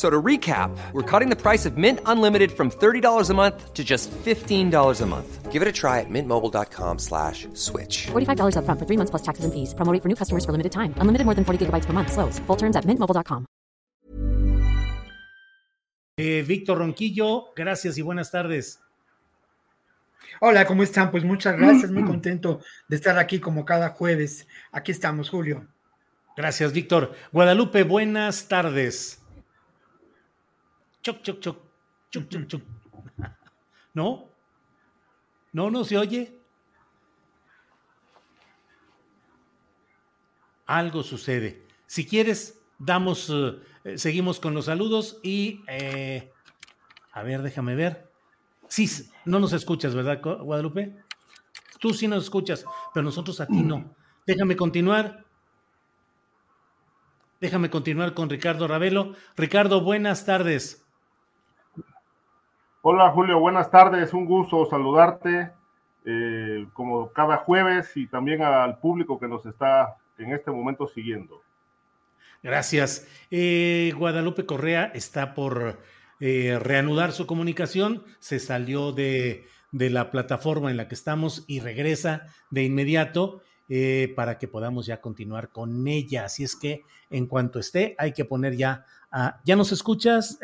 So to recap, we're cutting the price of Mint Unlimited from $30 a month to just $15 a month. Give it a try at mintmobile.com slash switch. $45 up front for three months plus taxes and fees. Promo rate for new customers for limited time. Unlimited more than 40 gigabytes per month. Slows. Full terms at mintmobile.com. Eh, Víctor Ronquillo, gracias y buenas tardes. Hola, ¿cómo están? Pues muchas gracias, muy contento de estar aquí como cada jueves. Aquí estamos, Julio. Gracias, Víctor. Guadalupe, buenas tardes. Choc, choc, choc, choc, choc, choc. ¿No? ¿No, no se oye? Algo sucede. Si quieres, damos, eh, seguimos con los saludos y, eh, a ver, déjame ver. Sí, no nos escuchas, ¿verdad, Guadalupe? Tú sí nos escuchas, pero nosotros a ti no. Déjame continuar. Déjame continuar con Ricardo Ravelo. Ricardo, buenas tardes. Hola Julio, buenas tardes, un gusto saludarte eh, como cada jueves y también al público que nos está en este momento siguiendo. Gracias. Eh, Guadalupe Correa está por eh, reanudar su comunicación, se salió de, de, la plataforma en la que estamos y regresa de inmediato para que podamos ya continuar con ella. Así es que en cuanto esté, hay que poner ya... ¿Ya nos escuchas?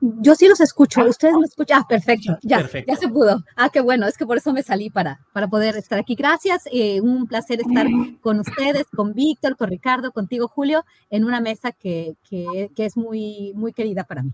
Yo sí los escucho, ustedes me escuchan. Ah, perfecto, ya, ya se pudo. Ah, qué bueno, es que por eso me salí para, para poder estar aquí. Gracias, eh, un placer estar con ustedes, con Víctor, con Ricardo, contigo, Julio, en una mesa que, que, que es muy, muy querida para mí.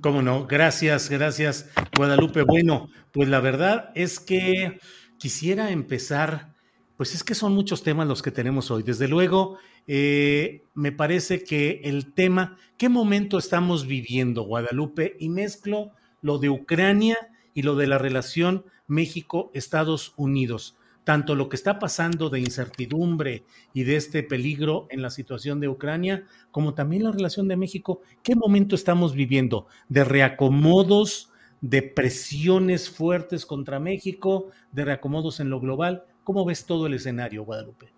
Cómo no, gracias, gracias, Guadalupe. Bueno, pues la verdad es que quisiera empezar, pues es que son muchos temas los que tenemos hoy. Desde luego, eh, me parece que el tema, ¿qué momento estamos viviendo, Guadalupe? Y mezclo lo de Ucrania y lo de la relación México-Estados Unidos. Tanto lo que está pasando de incertidumbre y de este peligro en la situación de Ucrania, como también la relación de México. ¿Qué momento estamos viviendo? ¿De reacomodos, de presiones fuertes contra México, de reacomodos en lo global? ¿Cómo ves todo el escenario, Guadalupe?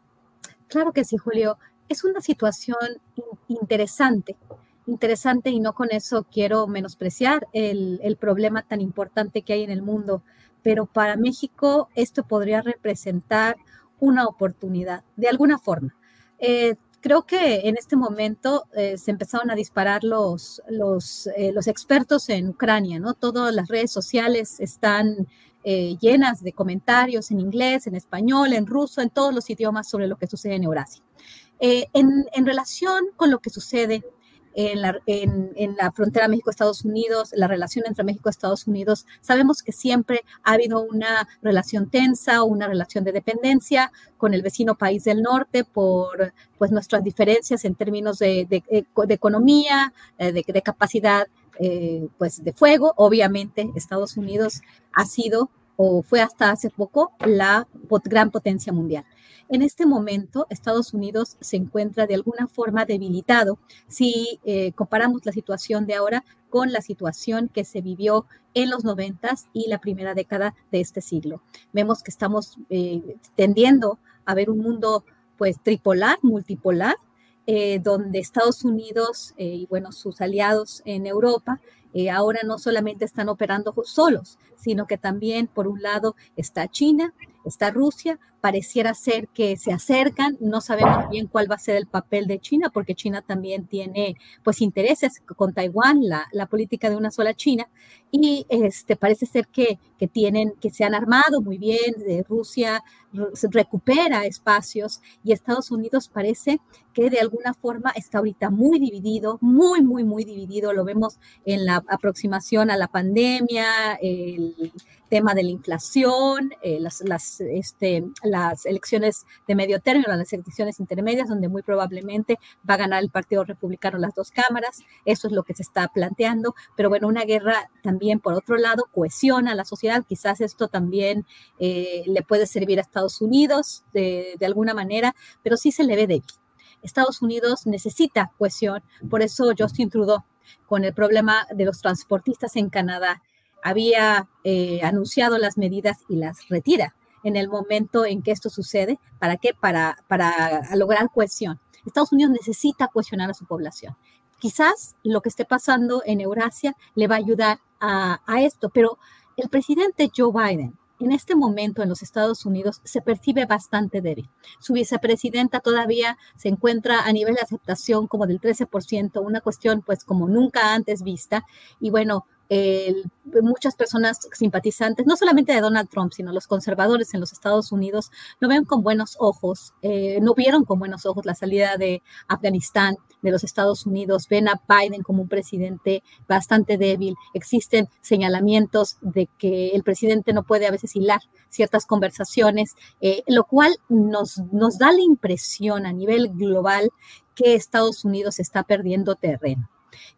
Claro que sí, Julio es una situación interesante, interesante y no con eso quiero menospreciar el, problema tan importante que hay en el mundo, pero para México esto podría representar una oportunidad, de alguna forma. Eh, creo que en este momento eh, se empezaron a disparar eh, los, expertos en Ucrania, ¿no? Todas las redes sociales están llenas de comentarios en inglés, en español, en ruso, en todos los idiomas sobre lo que sucede en Eurasia. Eh, en, relación con lo que sucede en la, en, la frontera México-Estados Unidos, la relación entre México Estados Unidos, sabemos que siempre ha habido una relación tensa, una relación de dependencia con el vecino país del norte por pues, nuestras diferencias en términos de, de, economía, eh, de, capacidad eh, pues, de fuego. Obviamente, Estados Unidos ha sido o fue hasta hace poco la gran potencia mundial. En este momento, Estados Unidos se encuentra de alguna forma debilitado si eh, comparamos la situación de ahora con la situación que se vivió en los noventas y la primera década de este siglo. Vemos que estamos eh, tendiendo a ver un mundo pues tripolar, multipolar, eh, donde Estados Unidos y bueno, sus aliados en Europa ahora no solamente están operando solos, sino que también, por un lado, está China, está Rusia, pareciera ser que se acercan, no sabemos bien cuál va a ser el papel de China, porque China también tiene pues intereses con Taiwán, la, la política de una sola China, y este, parece ser que, que tienen, que se han armado muy bien, de Rusia recupera espacios y Estados Unidos parece que de alguna forma está ahorita muy dividido, muy, muy, muy dividido, lo vemos en la aproximación a la pandemia, tema de la inflación, eh, este, las elecciones de medio término, las elecciones intermedias, donde muy probablemente va a ganar el Partido Republicano las dos cámaras. Eso es lo que se está planteando. Pero bueno, una guerra también, por otro lado, cohesiona a la sociedad. Quizás esto también eh, le puede servir a Estados Unidos de, de alguna manera, pero sí se le ve débil. Estados Unidos necesita cohesión, por eso Justin Trudeau, con el problema de los transportistas en Canadá, había eh, anunciado las medidas y las retira en el momento en que esto sucede. ¿Para qué? Para, para lograr cohesión. Estados Unidos necesita cohesionar a su población. Quizás lo que esté pasando en Eurasia le va a ayudar a, a esto, pero el presidente Joe Biden en este momento en los Estados Unidos se percibe bastante débil. Su vicepresidenta todavía se encuentra a nivel de aceptación como del 13%, una cuestión pues como nunca antes vista. Y bueno, muchas personas simpatizantes, no solamente de Donald Trump, sino los conservadores en los Estados Unidos, no ven con buenos ojos, eh, no vieron con buenos ojos la salida de Afganistán, de los Estados Unidos, ven a Biden como un presidente bastante débil, existen señalamientos de que el presidente no puede a veces hilar ciertas conversaciones, eh, lo cual nos, nos da la impresión a nivel global que Estados Unidos está perdiendo terreno.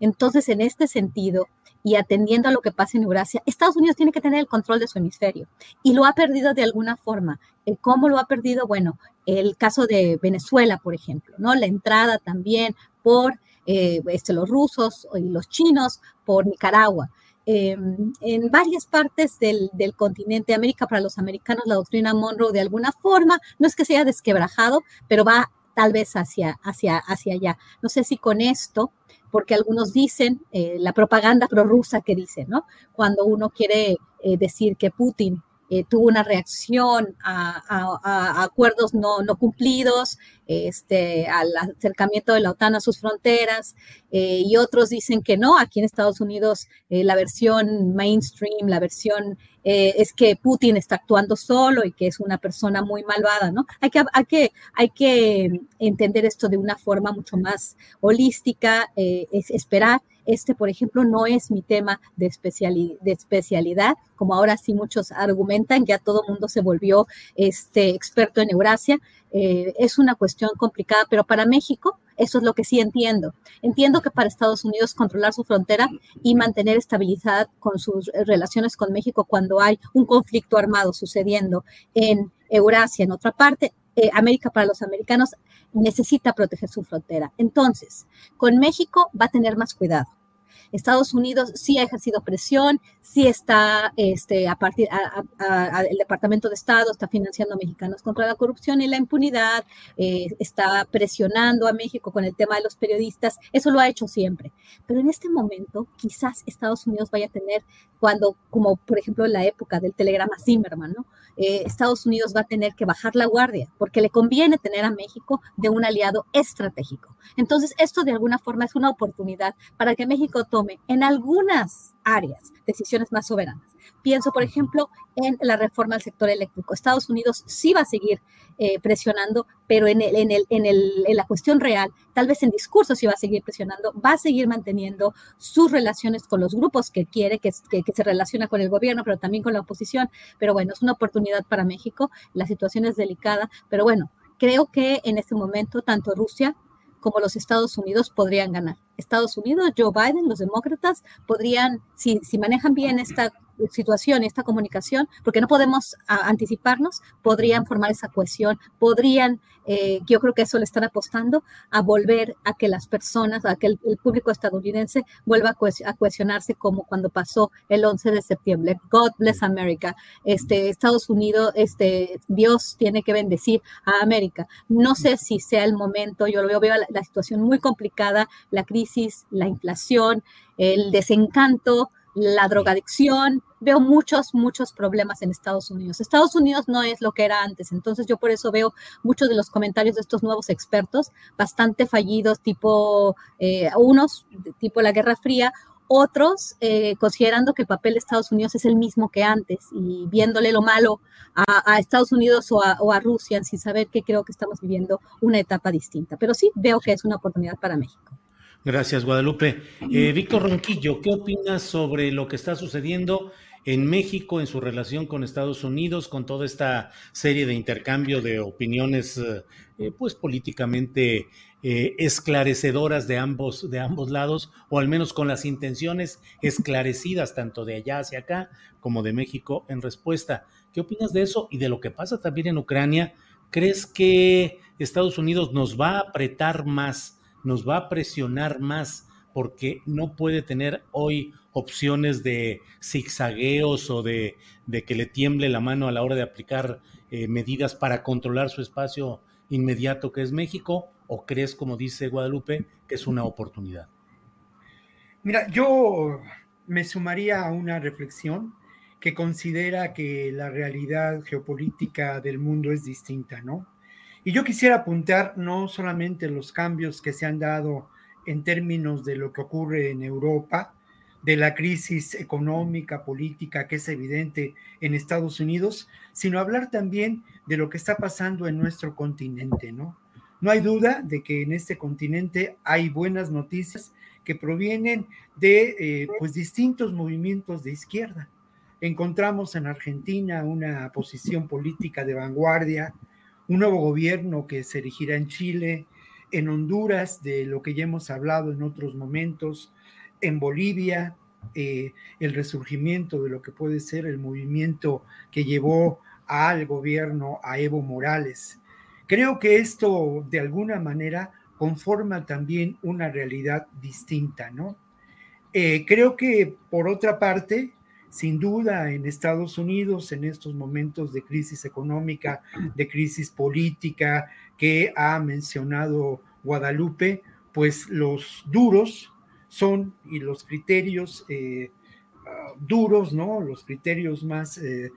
Entonces, en este sentido, y atendiendo a lo que pasa en Eurasia, Estados Unidos tiene que tener el control de su hemisferio y lo ha perdido de alguna forma. Eh, ¿Cómo lo ha perdido? Bueno, el caso de Venezuela, por ejemplo, ¿no? La entrada también por eh, este, los rusos y los chinos por Nicaragua. Em, en varias partes del, continente América, para los americanos, la doctrina Monroe de alguna forma, no es que se haya desquebrajado, pero va tal vez hacia, hacia, hacia allá. No sé si con esto porque algunos dicen, eh, la propaganda prorrusa que dice, ¿no? Cuando uno quiere eh, decir que Putin eh, tuvo una reacción a, acuerdos no, no, cumplidos, este, al acercamiento de la OTAN a sus fronteras, y otros dicen que no, aquí en Estados Unidos la versión mainstream, la versión es que Putin está actuando solo y que es una persona muy malvada, ¿no? Hay que, hay que, hay que entender esto de una forma mucho más holística, es esperar este, por ejemplo, no es mi tema de, especialidad, como ahora sí muchos argumentan, ya todo el mundo se volvió este, experto en Eurasia. Eh, es una cuestión complicada, pero para México eso es lo que sí entiendo. Entiendo que para Estados Unidos controlar su frontera y mantener estabilidad con sus relaciones con México cuando hay un conflicto armado sucediendo en Eurasia, en otra parte, eh, América para los americanos necesita proteger su frontera. Entonces, con México va a tener más cuidado. Estados Unidos sí ha ejercido presión, sí está, este, a partir, el Departamento de Estado está financiando a mexicanos contra la corrupción y la impunidad, eh, está presionando a México con el tema de los periodistas, eso lo ha hecho siempre. Pero en este momento, quizás Estados Unidos vaya a tener, cuando, como por ejemplo en la época del telegrama Zimmerman, ¿no? Eh, Estados Unidos va a tener que bajar la guardia porque le conviene tener a México de un aliado estratégico. Entonces, esto de alguna forma es una oportunidad para que México tome en algunas áreas decisiones más soberanas. Pienso, por ejemplo, en la reforma al sector eléctrico. Estados Unidos sí va a seguir eh, presionando, pero en, el, en, el, en, el, en, la cuestión real, tal vez en discurso sí va a seguir presionando, va a seguir manteniendo sus relaciones con los grupos que quiere, que, que, que se relaciona con el gobierno, pero también con la oposición. Pero bueno, es una oportunidad para México, la situación es delicada, pero bueno, creo que en este momento tanto Rusia como los Estados Unidos podrían ganar. Estados Unidos, Joe Biden, los demócratas podrían, si, si manejan bien esta situación esta comunicación, porque no podemos anticiparnos, podrían formar esa cohesión, podrían, eh, yo creo que eso le están apostando, a volver a que las personas, a que el, público estadounidense vuelva a, cohesionarse como cuando pasó el 11 de septiembre. God bless America. Este, Estados Unidos, este, Dios tiene que bendecir a América. No sé si sea el momento, yo lo veo, veo la situación muy complicada, la crisis, la inflación, el desencanto, la drogadicción, veo muchos, muchos problemas en Estados Unidos. Estados Unidos no es lo que era antes, entonces yo por eso veo muchos de los comentarios de estos nuevos expertos bastante fallidos, tipo eh, unos, tipo la Guerra Fría, otros eh, considerando que el papel de Estados Unidos es el mismo que antes y viéndole lo malo a, Estados Unidos o a, o a, Rusia sin saber que creo que estamos viviendo una etapa distinta. Pero sí veo que es una oportunidad para México. Gracias, Guadalupe. Eh, Víctor Ronquillo, ¿qué opinas sobre lo que está sucediendo en México en su relación con Estados Unidos, con toda esta serie de intercambio de opiniones, eh, eh, pues políticamente esclarecedoras de ambos, de ambos lados, o al menos con las intenciones esclarecidas tanto de allá hacia acá como de México en respuesta? ¿Qué opinas de eso y de lo que pasa también en Ucrania? ¿Crees que Estados Unidos nos va a apretar más? Nos va a presionar más porque no puede tener hoy opciones de zigzagueos o de, que le tiemble la mano a la hora de aplicar eh, medidas para controlar su espacio inmediato que es México? ¿O crees, como dice Guadalupe, que es una oportunidad? Mira, yo me sumaría a una reflexión que considera que la realidad geopolítica del mundo es distinta, ¿no? Y yo quisiera apuntar no solamente los cambios que se han dado en términos de lo que ocurre en Europa, de la crisis económica, política que es evidente en Estados Unidos, sino hablar también de lo que está pasando en nuestro continente, ¿no? No hay duda de que en este continente hay buenas noticias que provienen de eh, pues distintos movimientos de izquierda. Encontramos en Argentina una posición política de vanguardia, un nuevo gobierno que se erigirá en Chile, en Honduras, de lo que ya hemos hablado en otros momentos, en Bolivia, eh, el resurgimiento de lo que puede ser el movimiento que llevó al gobierno a Evo Morales. Creo que esto de alguna manera conforma también una realidad distinta, ¿no? Eh, creo que por otra parte, sin duda en Estados Unidos en estos momentos de crisis económica, de crisis política que ha mencionado Guadalupe, pues los duros son y los criterios eh, ah, duros, ¿no? Los criterios más eh,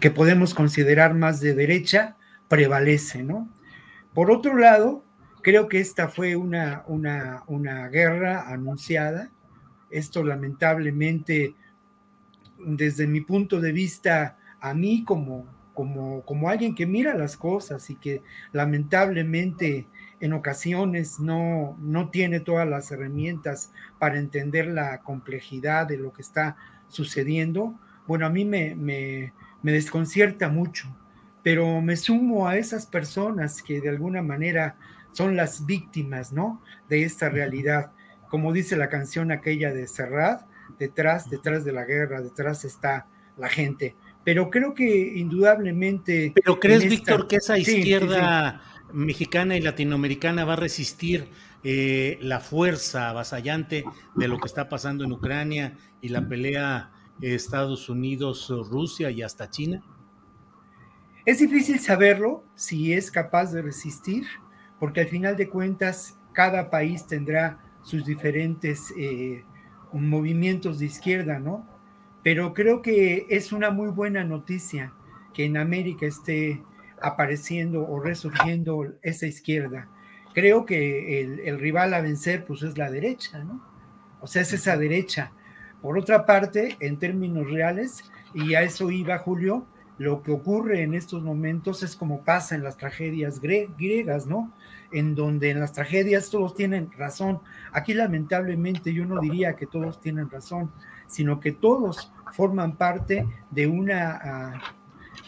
que podemos considerar más de derecha prevalecen, ¿no? Por otro lado, creo que esta fue una, una, una guerra anunciada, esto lamentablemente, desde mi punto de vista, a mí como, como, como alguien que mira las cosas y que lamentablemente en ocasiones no, no tiene todas las herramientas para entender la complejidad de lo que está sucediendo, bueno, a mí me, me, me desconcierta mucho, pero me sumo a esas personas que de alguna manera son las víctimas, ¿no? De esta realidad como dice la canción aquella de Serrat, detrás, detrás de la guerra, detrás está la gente. Pero creo que indudablemente... ¿Pero crees, Víctor, que esa izquierda mexicana y latinoamericana va a resistir eh, la fuerza avasallante de lo que está pasando en Ucrania y la pelea Estados Unidos, Rusia y hasta China? Es difícil saberlo si es capaz de resistir, porque al final de cuentas cada país tendrá sus diferentes eh, movimientos de izquierda, ¿no? Pero creo que es una muy buena noticia que en América esté apareciendo o resurgiendo esa izquierda. Creo que el, rival a vencer pues es la derecha, ¿no? O sea, es esa derecha. Por otra parte, en términos reales, y a eso iba Julio, lo que ocurre en estos momentos es como pasa en las tragedias griegas, ¿no? En donde en las tragedias todos tienen razón. Aquí lamentablemente yo no diría que todos tienen razón, sino que todos forman parte de una, ah,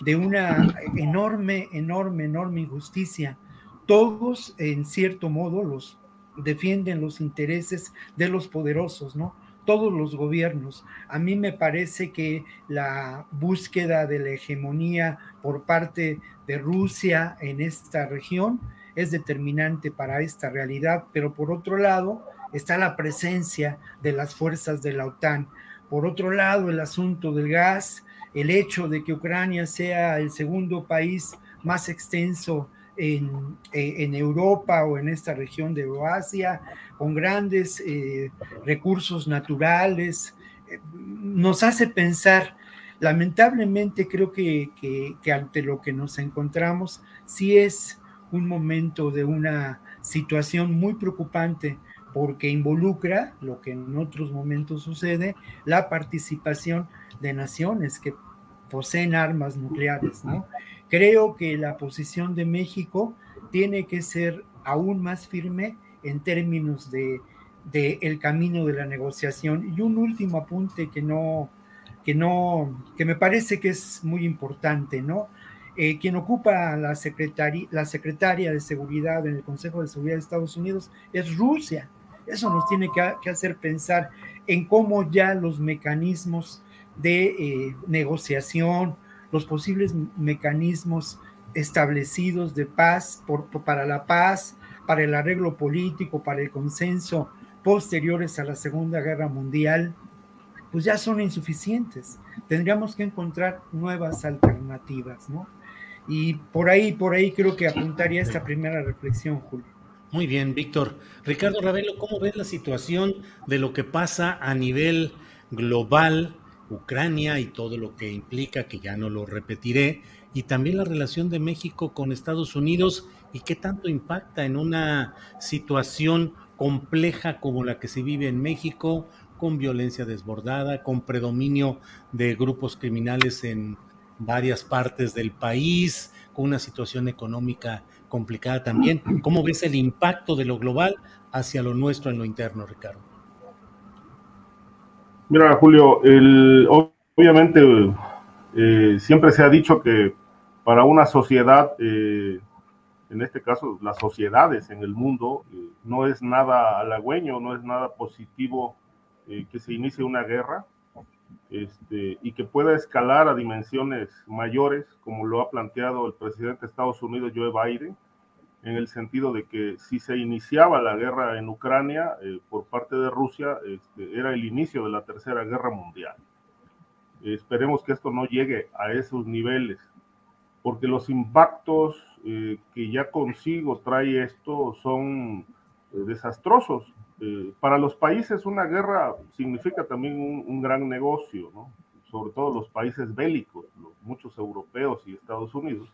de una enorme, enorme, enorme injusticia. Todos, en cierto modo, los defienden los intereses de los poderosos, ¿no? todos los gobiernos. A mí me parece que la búsqueda de la hegemonía por parte de Rusia en esta región es determinante para esta realidad, pero por otro lado está la presencia de las fuerzas de la OTAN. Por otro lado, el asunto del gas, el hecho de que Ucrania sea el segundo país más extenso en, en, Europa o en esta región de Euroasia, con grandes eh, recursos naturales, eh, nos hace pensar, lamentablemente creo que, que, ante lo que nos encontramos, sí es un momento de una situación muy preocupante porque involucra, lo que en otros momentos sucede, la participación de naciones que poseen armas nucleares, ¿no? Creo que la posición de México tiene que ser aún más firme en términos de, el camino de la negociación. Y un último apunte que no, que no, que me parece que es muy importante, ¿no? Eh, quien ocupa la, secretaria, la secretaria de Seguridad en el Consejo de Seguridad de Estados Unidos es Rusia. Eso nos tiene que, hacer pensar en cómo ya los mecanismos de eh, negociación, los posibles mecanismos establecidos de paz, para la paz, para el arreglo político, para el consenso posteriores a la Segunda Guerra Mundial, pues ya son insuficientes. Tendríamos que encontrar nuevas alternativas, ¿no? Y por ahí, por ahí creo que apuntaría esta primera reflexión, Julio. Muy bien, Víctor. Ricardo Ravelo, ¿cómo ves la situación de lo que pasa a nivel global Ucrania y todo lo que implica, que ya no lo repetiré, y también la relación de México con Estados Unidos y qué tanto impacta en una situación compleja como la que se vive en México, con violencia desbordada, con predominio de grupos criminales en varias partes del país, con una situación económica complicada también. ¿Cómo ves el impacto de lo global hacia lo nuestro en lo interno, Ricardo? Mira, Julio, obviamente eh, siempre se ha dicho que para una sociedad, eh, en este caso las sociedades en el mundo, eh, no es nada halagüeño, no es nada positivo que se inicie una guerra este, y que pueda escalar a dimensiones mayores, como lo ha planteado el presidente de Estados Unidos, Joe Biden, en el sentido de que si se iniciaba la guerra en Ucrania eh, por parte de Rusia, este, era el inicio de la Tercera Guerra Mundial. esperemos que esto no llegue a esos niveles, porque los impactos eh, que ya consigo trae esto son eh, desastrosos. Para los países una guerra significa también un, un gran negocio, ¿no? sobre todo los países bélicos, muchos europeos y Estados Unidos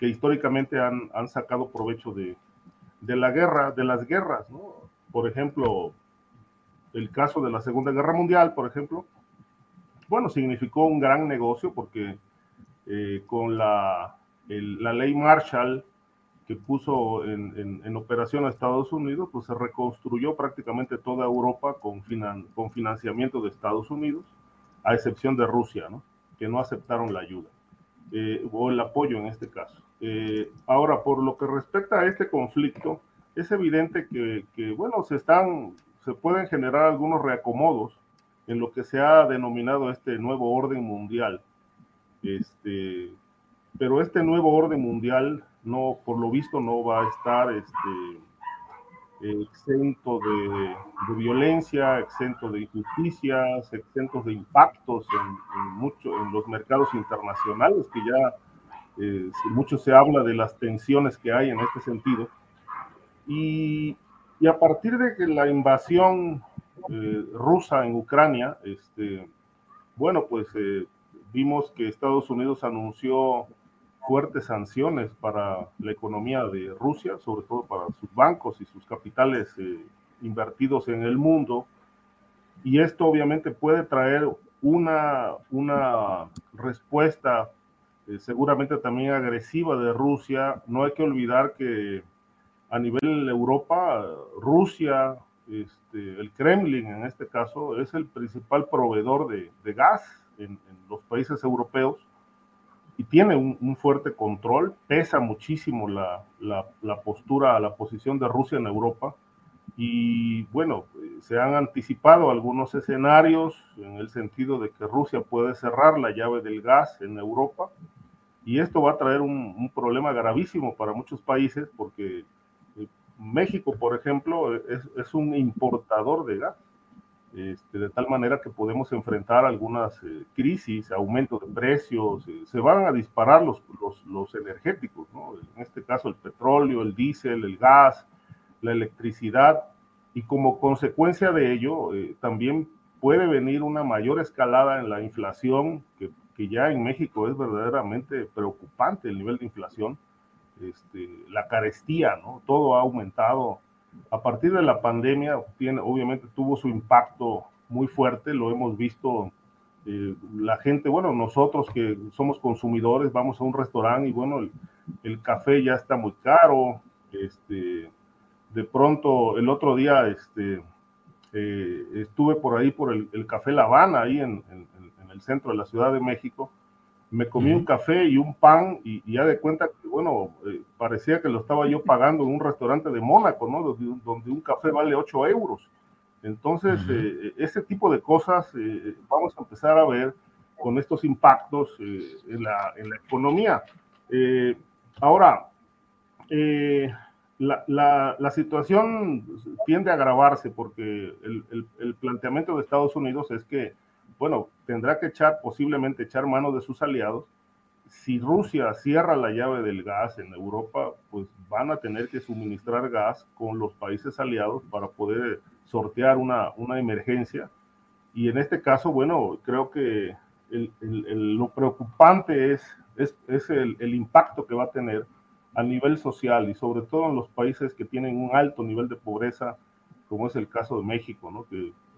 que históricamente han, han sacado provecho de, de, la guerra, de las guerras, ¿no? Por ejemplo, el caso de la Segunda Guerra Mundial, por ejemplo, bueno, significó un gran negocio porque eh, con la, la, ley Marshall que puso en, operación a Estados Unidos, pues se reconstruyó prácticamente toda Europa con, financiamiento de Estados Unidos, a excepción de Rusia, que no aceptaron la ayuda, eh, o el apoyo en este caso. Eh, ahora, por lo que respecta a este conflicto, es evidente que, bueno, se están, se pueden generar algunos reacomodos en lo que se ha denominado este nuevo orden mundial. Este, pero este nuevo orden mundial no, por lo visto, no va a estar este, exento de, violencia, exento de injusticias, exento de impactos en, en, mucho, en los mercados internacionales que ya eh, mucho se habla de las tensiones que hay en este sentido. Y, y a partir de que la invasión eh, rusa en Ucrania, este, bueno, pues eh, vimos que Estados Unidos anunció fuertes sanciones para la economía de Rusia, sobre todo para sus bancos y sus capitales invertidos en el mundo. Y esto obviamente puede traer una, una respuesta eh, seguramente también agresiva de Rusia. No hay que olvidar que a nivel Europa, Rusia, este, el Kremlin en este caso, es el principal proveedor de, gas en, los países europeos y tiene un, fuerte control, pesa muchísimo la, la, postura, la posición de Rusia en Europa. Y bueno, se han anticipado algunos escenarios en el sentido de que Rusia puede cerrar la llave del gas en Europa. Y esto va a traer un, problema gravísimo para muchos países porque eh, México, por ejemplo, es, un importador de gas, este, de tal manera que podemos enfrentar algunas eh, crisis, aumento de precios, eh, se van a disparar los, los, los energéticos, ¿no? en este caso el petróleo, el diésel, el gas, la electricidad, y como consecuencia de ello también puede venir una mayor escalada en la inflación que que ya en México es verdaderamente preocupante el nivel de inflación, este, la carestía, ¿no? Todo ha aumentado. A partir de la pandemia, tiene, obviamente tuvo su impacto muy fuerte, lo hemos visto. Eh, la gente, bueno, nosotros que somos consumidores, vamos a un restaurante y bueno, el, café ya está muy caro. Este, de pronto, el otro día, este, eh, estuve por ahí por el, Café La Habana, ahí en, el centro de la Ciudad de México, me comí un café y un pan y, ya de cuenta que, bueno, eh, parecía que lo estaba yo pagando en un restaurante de Mónaco, ¿no? Donde, un café vale 8 euros. Entonces, eh, ese tipo de cosas eh, vamos a empezar a ver con estos impactos en la, en, la, economía. ahora, la, la, la, situación tiende a agravarse porque el, el, el planteamiento de Estados Unidos es que bueno, tendrá que echar, posiblemente echar mano de sus aliados. Si Rusia cierra la llave del gas en Europa, pues van a tener que suministrar gas con los países aliados para poder sortear una, una emergencia. Y en este caso, bueno, creo que lo preocupante es, es, el, impacto que va a tener a nivel social y sobre todo en los países que tienen un alto nivel de pobreza, como es el caso de México, ¿no?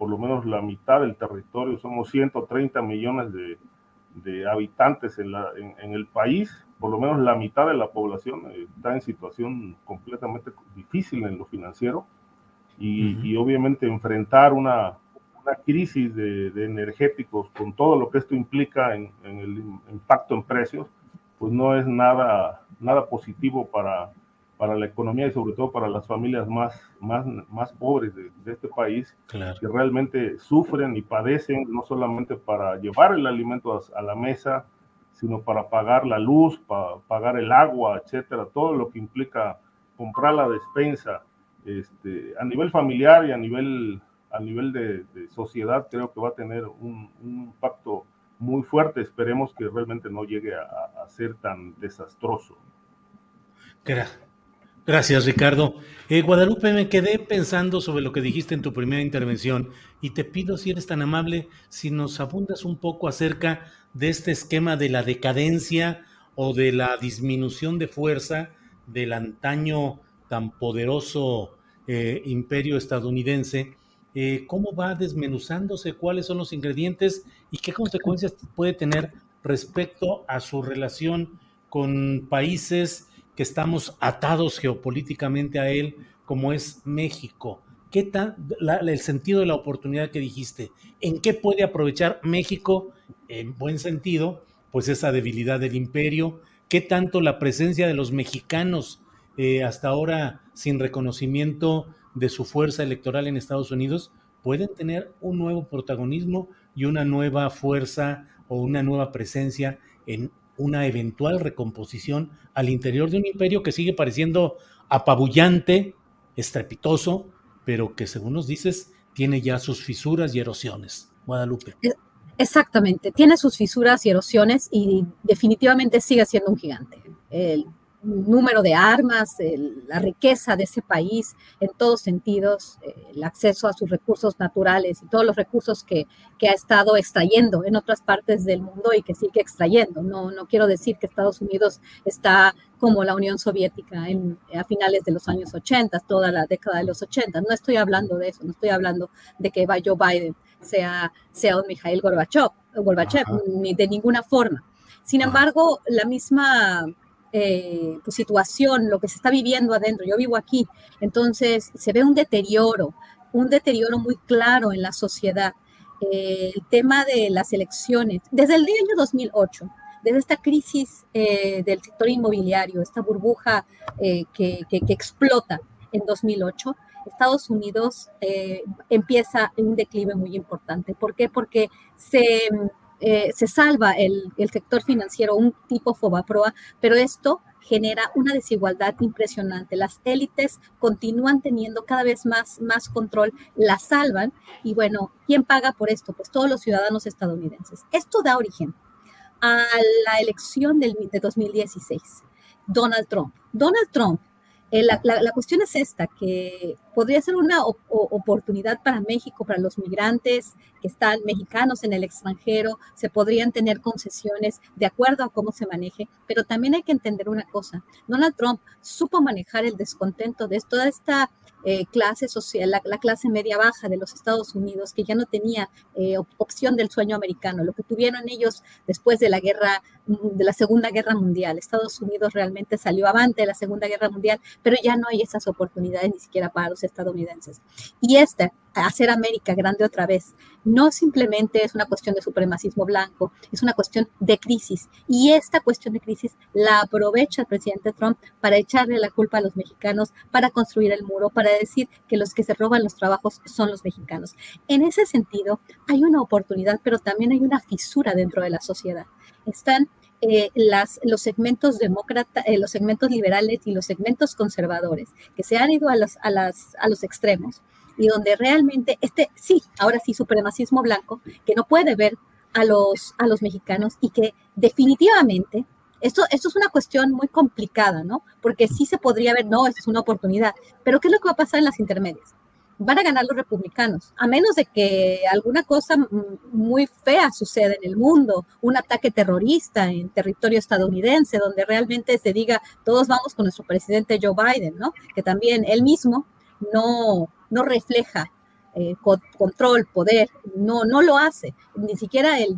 Por lo menos la mitad del territorio, somos 130 millones de, de habitantes en, la, en, el país, por lo menos la mitad de la población eh, está en situación completamente difícil en lo financiero. Y, y obviamente enfrentar una, una crisis de, de, energéticos con todo lo que esto implica en, en, el impacto en precios, pues no es nada, nada positivo para, para la economía y sobre todo para las familias más, más, más pobres de, este país, que realmente sufren y padecen no solamente para llevar el alimento a, la mesa, sino para pagar la luz, para pagar el agua, etcétera, todo lo que implica comprar la despensa. Este, a nivel familiar y a nivel, a nivel de, sociedad, creo que va a tener un, impacto muy fuerte. Esperemos que realmente no llegue a, a ser tan desastroso. Gracias. Gracias, Ricardo. Eh, Guadalupe, me quedé pensando sobre lo que dijiste en tu primera intervención y te pido, si eres tan amable, si nos abundas un poco acerca de este esquema de la decadencia o de la disminución de fuerza del antaño tan poderoso eh, imperio estadounidense. Eh, ¿Cómo va desmenuzándose? ¿Cuáles son los ingredientes? ¿Y qué consecuencias puede tener respecto a su relación con países estamos atados geopolíticamente a él, como es México. ¿Qué tal el sentido de la oportunidad que dijiste? ¿En qué puede aprovechar México, en buen sentido, pues esa debilidad del imperio? ¿Qué tanto la presencia de los mexicanos, eh, hasta ahora sin reconocimiento de su fuerza electoral en Estados Unidos, pueden tener un nuevo protagonismo y una nueva fuerza o una nueva presencia en una eventual recomposición al interior de un imperio que sigue pareciendo apabullante, estrepitoso, pero que según nos dices tiene ya sus fisuras y erosiones. Guadalupe. Exactamente, tiene sus fisuras y erosiones y definitivamente sigue siendo un gigante. Número de armas, la riqueza de ese país en todos sentidos, eh, el acceso a sus recursos naturales y todos los recursos que, que, ha estado extrayendo en otras partes del mundo y que sigue extrayendo. No, no quiero decir que Estados Unidos está como la Unión Soviética en, a finales de los años 80, toda la década de los 80. No estoy hablando de eso, no estoy hablando de que Joe Biden sea, sea un Mikhail Gorbachev, Gorbachev ni de ninguna forma. Sin embargo, la misma eh, situación, lo que se está viviendo adentro. Yo vivo aquí, entonces se ve un deterioro, un deterioro muy claro en la sociedad. Eh, el tema de las elecciones, desde el año 2008, desde esta crisis eh, del sector inmobiliario, esta burbuja que, que, explota en 2008, Estados Unidos eh, empieza un declive muy importante. ¿Por qué? Porque se, eh, se salva el, el, sector financiero, un tipo Fobaproa, pero esto genera una desigualdad impresionante. Las élites continúan teniendo cada vez más, más control, la salvan y bueno, ¿quién paga por esto? Pues todos los ciudadanos estadounidenses. Esto da origen a la elección del, de 2016. Donald Trump. Donald Trump eh, la, cuestión es esta, que podría ser una oportunidad para México, para los migrantes que están mexicanos en el extranjero, se podrían tener concesiones de acuerdo a cómo se maneje, pero también hay que entender una cosa, Donald Trump supo manejar el descontento de toda esta eh, clase social, la, clase media baja de los Estados Unidos, que ya no tenía eh, opción del sueño americano, lo que tuvieron ellos después de la guerra, de la Segunda Guerra Mundial. Estados Unidos realmente salió avante de la Segunda Guerra Mundial, pero ya no hay esas oportunidades ni siquiera para los estadounidenses. Y esta, hacer América grande otra vez, no simplemente es una cuestión de supremacismo blanco, es una cuestión de crisis. Y esta cuestión de crisis la aprovecha el presidente Trump para echarle la culpa a los mexicanos, para construir el muro, para decir que los que se roban los trabajos son los mexicanos. En ese sentido, hay una oportunidad, pero también hay una fisura dentro de la sociedad. Están eh, las, los segmentos demócratas, eh, los segmentos liberales y los segmentos conservadores, que se han ido a los, a, las, a los extremos y donde realmente este, sí, ahora sí, supremacismo blanco, que no puede ver a los, a los mexicanos y que definitivamente, esto, esto es una cuestión muy complicada, ¿no? Porque sí se podría ver, no, es una oportunidad, pero ¿qué es lo que va a pasar en las intermedias? Van a ganar los republicanos, a menos de que alguna cosa muy fea suceda en el mundo, un ataque terrorista en territorio estadounidense, donde realmente se diga, todos vamos con nuestro presidente Joe Biden, ¿no? Que también él mismo no, no refleja eh, control, poder, no, no lo hace. Ni siquiera el,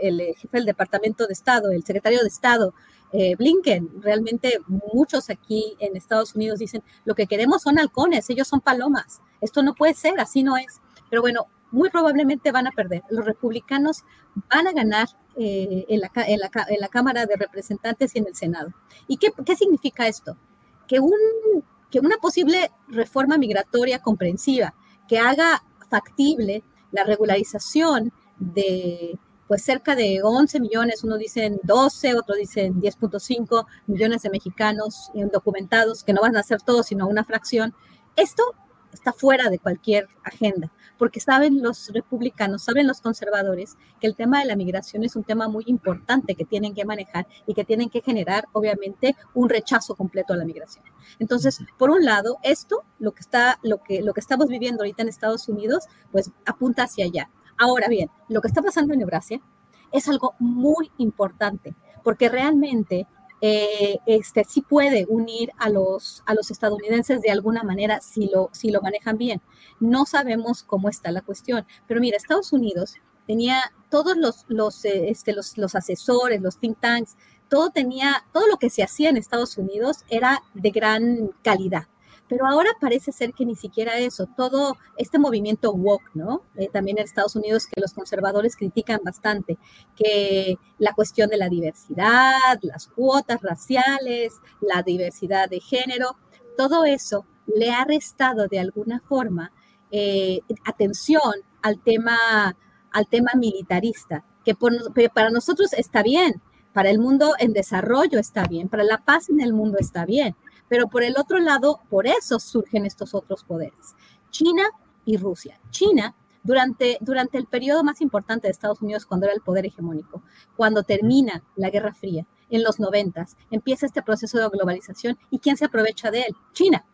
el, jefe del Departamento de Estado, el secretario de Estado, eh, Blinken, realmente muchos aquí en Estados Unidos dicen, lo que queremos son halcones, ellos son palomas, esto no puede ser, así no es. Pero bueno, muy probablemente van a perder. Los republicanos van a ganar eh, en, la, en, la, en, la, Cámara de Representantes y en el Senado. ¿Y qué, qué significa esto? Que un que una posible reforma migratoria comprensiva que haga factible la regularización de pues cerca de 11 millones, uno dicen 12, otro dicen 10.5 millones de mexicanos indocumentados, que no van a ser todos, sino una fracción. Esto está fuera de cualquier agenda porque saben los republicanos, saben los conservadores que el tema de la migración es un tema muy importante que tienen que manejar y que tienen que generar, obviamente, un rechazo completo a la migración. Entonces, por un lado, esto, lo que, está, lo que, lo que estamos viviendo ahorita en Estados Unidos, pues apunta hacia allá. Ahora bien, lo que está pasando en Eurasia es algo muy importante, porque realmente eh, este, sí puede unir a los, a los estadounidenses de alguna manera si lo, si lo manejan bien. No sabemos cómo está la cuestión, pero mira, Estados Unidos tenía todos los, los, eh, este, los, los asesores, los think tanks, todo tenía, todo lo que se hacía en Estados Unidos era de gran calidad. Pero ahora parece ser que ni siquiera eso, todo este movimiento woke, ¿no? Eh, también en Estados Unidos que los conservadores critican bastante, que la cuestión de la diversidad, las cuotas raciales, la diversidad de género, todo eso le ha restado de alguna forma eh, atención al tema, al tema militarista, que para nosotros está bien, para el mundo en desarrollo está bien, para la paz en el mundo está bien, pero por el otro lado, por eso surgen estos otros poderes. China y Rusia. China, durante, durante el periodo más importante de Estados Unidos, cuando era el poder hegemónico, cuando termina la Guerra Fría, en los noventas, empieza este proceso de globalización y ¿quién se aprovecha de él? China.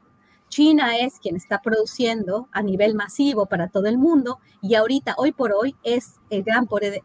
China es quien está produciendo a nivel masivo para todo el mundo y ahorita, hoy por hoy, es el gran poder,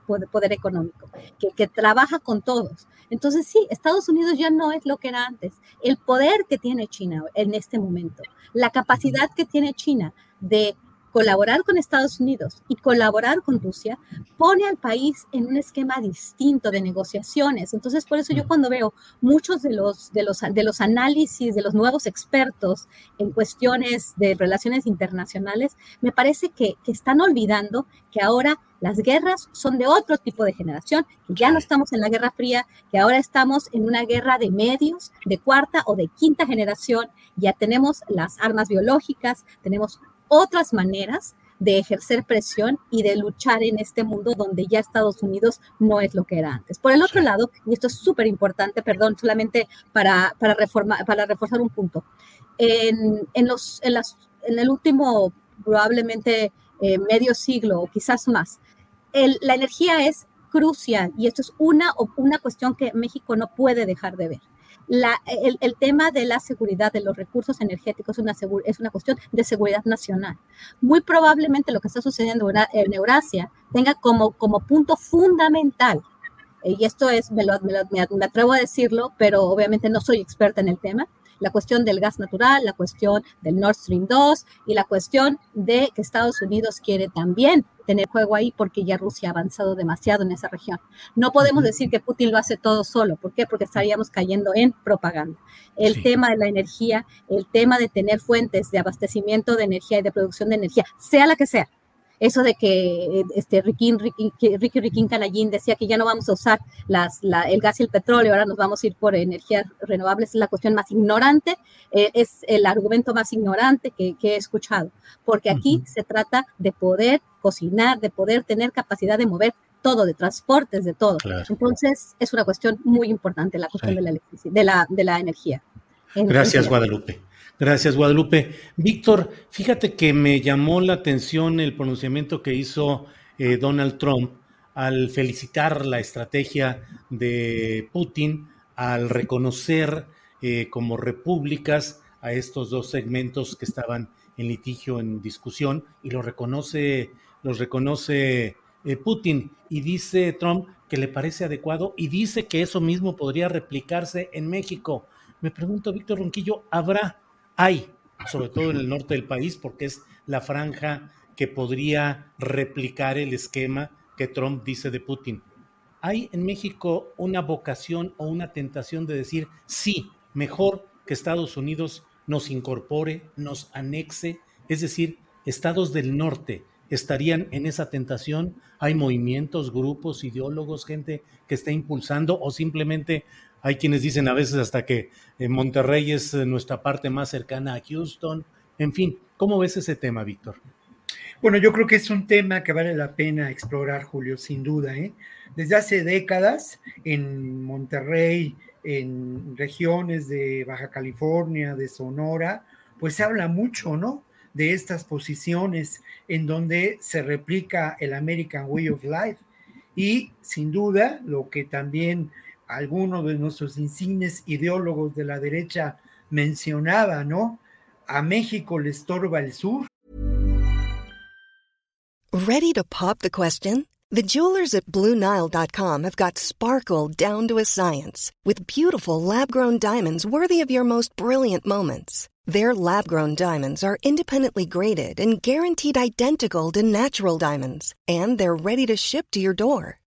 económico, que, que, trabaja con todos. Entonces, sí, Estados Unidos ya no es lo que era antes. El poder que tiene China en este momento, la capacidad que tiene China de colaborar con Estados Unidos y colaborar con Rusia pone al país en un esquema distinto de negociaciones. Entonces, por eso yo cuando veo muchos de los, de los, de los análisis de los nuevos expertos en cuestiones de relaciones internacionales, me parece que, que están olvidando que ahora Las guerras son de otro tipo de generación, que ya no estamos en la Guerra Fría, que ahora estamos en una guerra de medios, de cuarta o de quinta generación, ya tenemos las armas biológicas, tenemos otras maneras de ejercer presión y de luchar en este mundo donde ya Estados Unidos no es lo que era antes. Por el otro lado, y esto es súper importante, perdón, solamente para, para, para reforzar un punto, en, en, los, en, las, en el último probablemente eh, medio siglo o quizás más, la energía es crucial y esto es una, una cuestión que México no puede dejar de ver el, tema de la seguridad de los recursos energéticos es una, es una cuestión de seguridad nacional. Muy probablemente lo que está sucediendo en Eurasia tenga como, como punto fundamental y esto es, me, me, atrevo a decirlo, pero obviamente no soy experta en el tema, la cuestión del gas natural, la cuestión del Nord Stream 2 y la cuestión de que Estados Unidos quiere también tener juego ahí porque ya Rusia ha avanzado demasiado en esa región. No podemos decir que Putin lo hace todo solo. ¿Por qué? Porque estaríamos cayendo en propaganda. El tema de la energía, el tema de tener fuentes de abastecimiento de energía y de producción de energía, sea la que sea, eso de que este, Ricky, Ricky, Ricky, Ricky Canallín decía que ya no vamos a usar las, el gas y el petróleo, ahora nos vamos a ir por energías renovables, es la cuestión más ignorante, eh, es el argumento más ignorante que, he escuchado, porque aquí se trata de poder cocinar, de poder tener capacidad de mover todo, de transportes, de todo. Entonces, es una cuestión muy importante la cuestión de, la de, la, de la energía. Gracias, Guadalupe. Gracias, Guadalupe. Víctor, fíjate que me llamó la atención el pronunciamiento que hizo eh, Donald Trump al felicitar la estrategia de Putin, al reconocer eh, como repúblicas a estos dos segmentos que estaban en litigio, en discusión, y lo reconoce, los reconoce eh, Putin, y dice Trump que le parece adecuado y dice que eso mismo podría replicarse en México. Me pregunto, Víctor Ronquillo, ¿habrá hay, sobre todo en el norte del país, porque es la franja que podría replicar el esquema que Trump dice de Putin. ¿Hay en México una vocación o una tentación de decir, sí, mejor que Estados Unidos nos incorpore, nos anexe? Es decir, estados del norte estarían en esa tentación. Hay movimientos, grupos, ideólogos, gente que está impulsando o simplemente hay quienes dicen a veces hasta que eh, Monterrey es eh, nuestra parte más cercana a Houston. En fin, ¿cómo ves ese tema, Víctor? Bueno, yo creo que es un tema que vale la pena explorar, Julio, sin duda. ¿eh? Desde hace décadas en Monterrey, en regiones de Baja California, de Sonora, pues se habla mucho, ¿no? De estas posiciones en donde se replica el American Way of Life. Y sin duda, lo que también algunos de nuestros insignes ideólogos de la derecha mencionaba, ¿no? A México le estorba el sur. Ready to pop the question? The jewelers at BlueNile.com have got sparkle down to a science with beautiful lab-grown diamonds worthy of your most brilliant moments. Their lab-grown diamonds are independently graded and guaranteed identical to natural diamonds, and they're ready to ship to your door.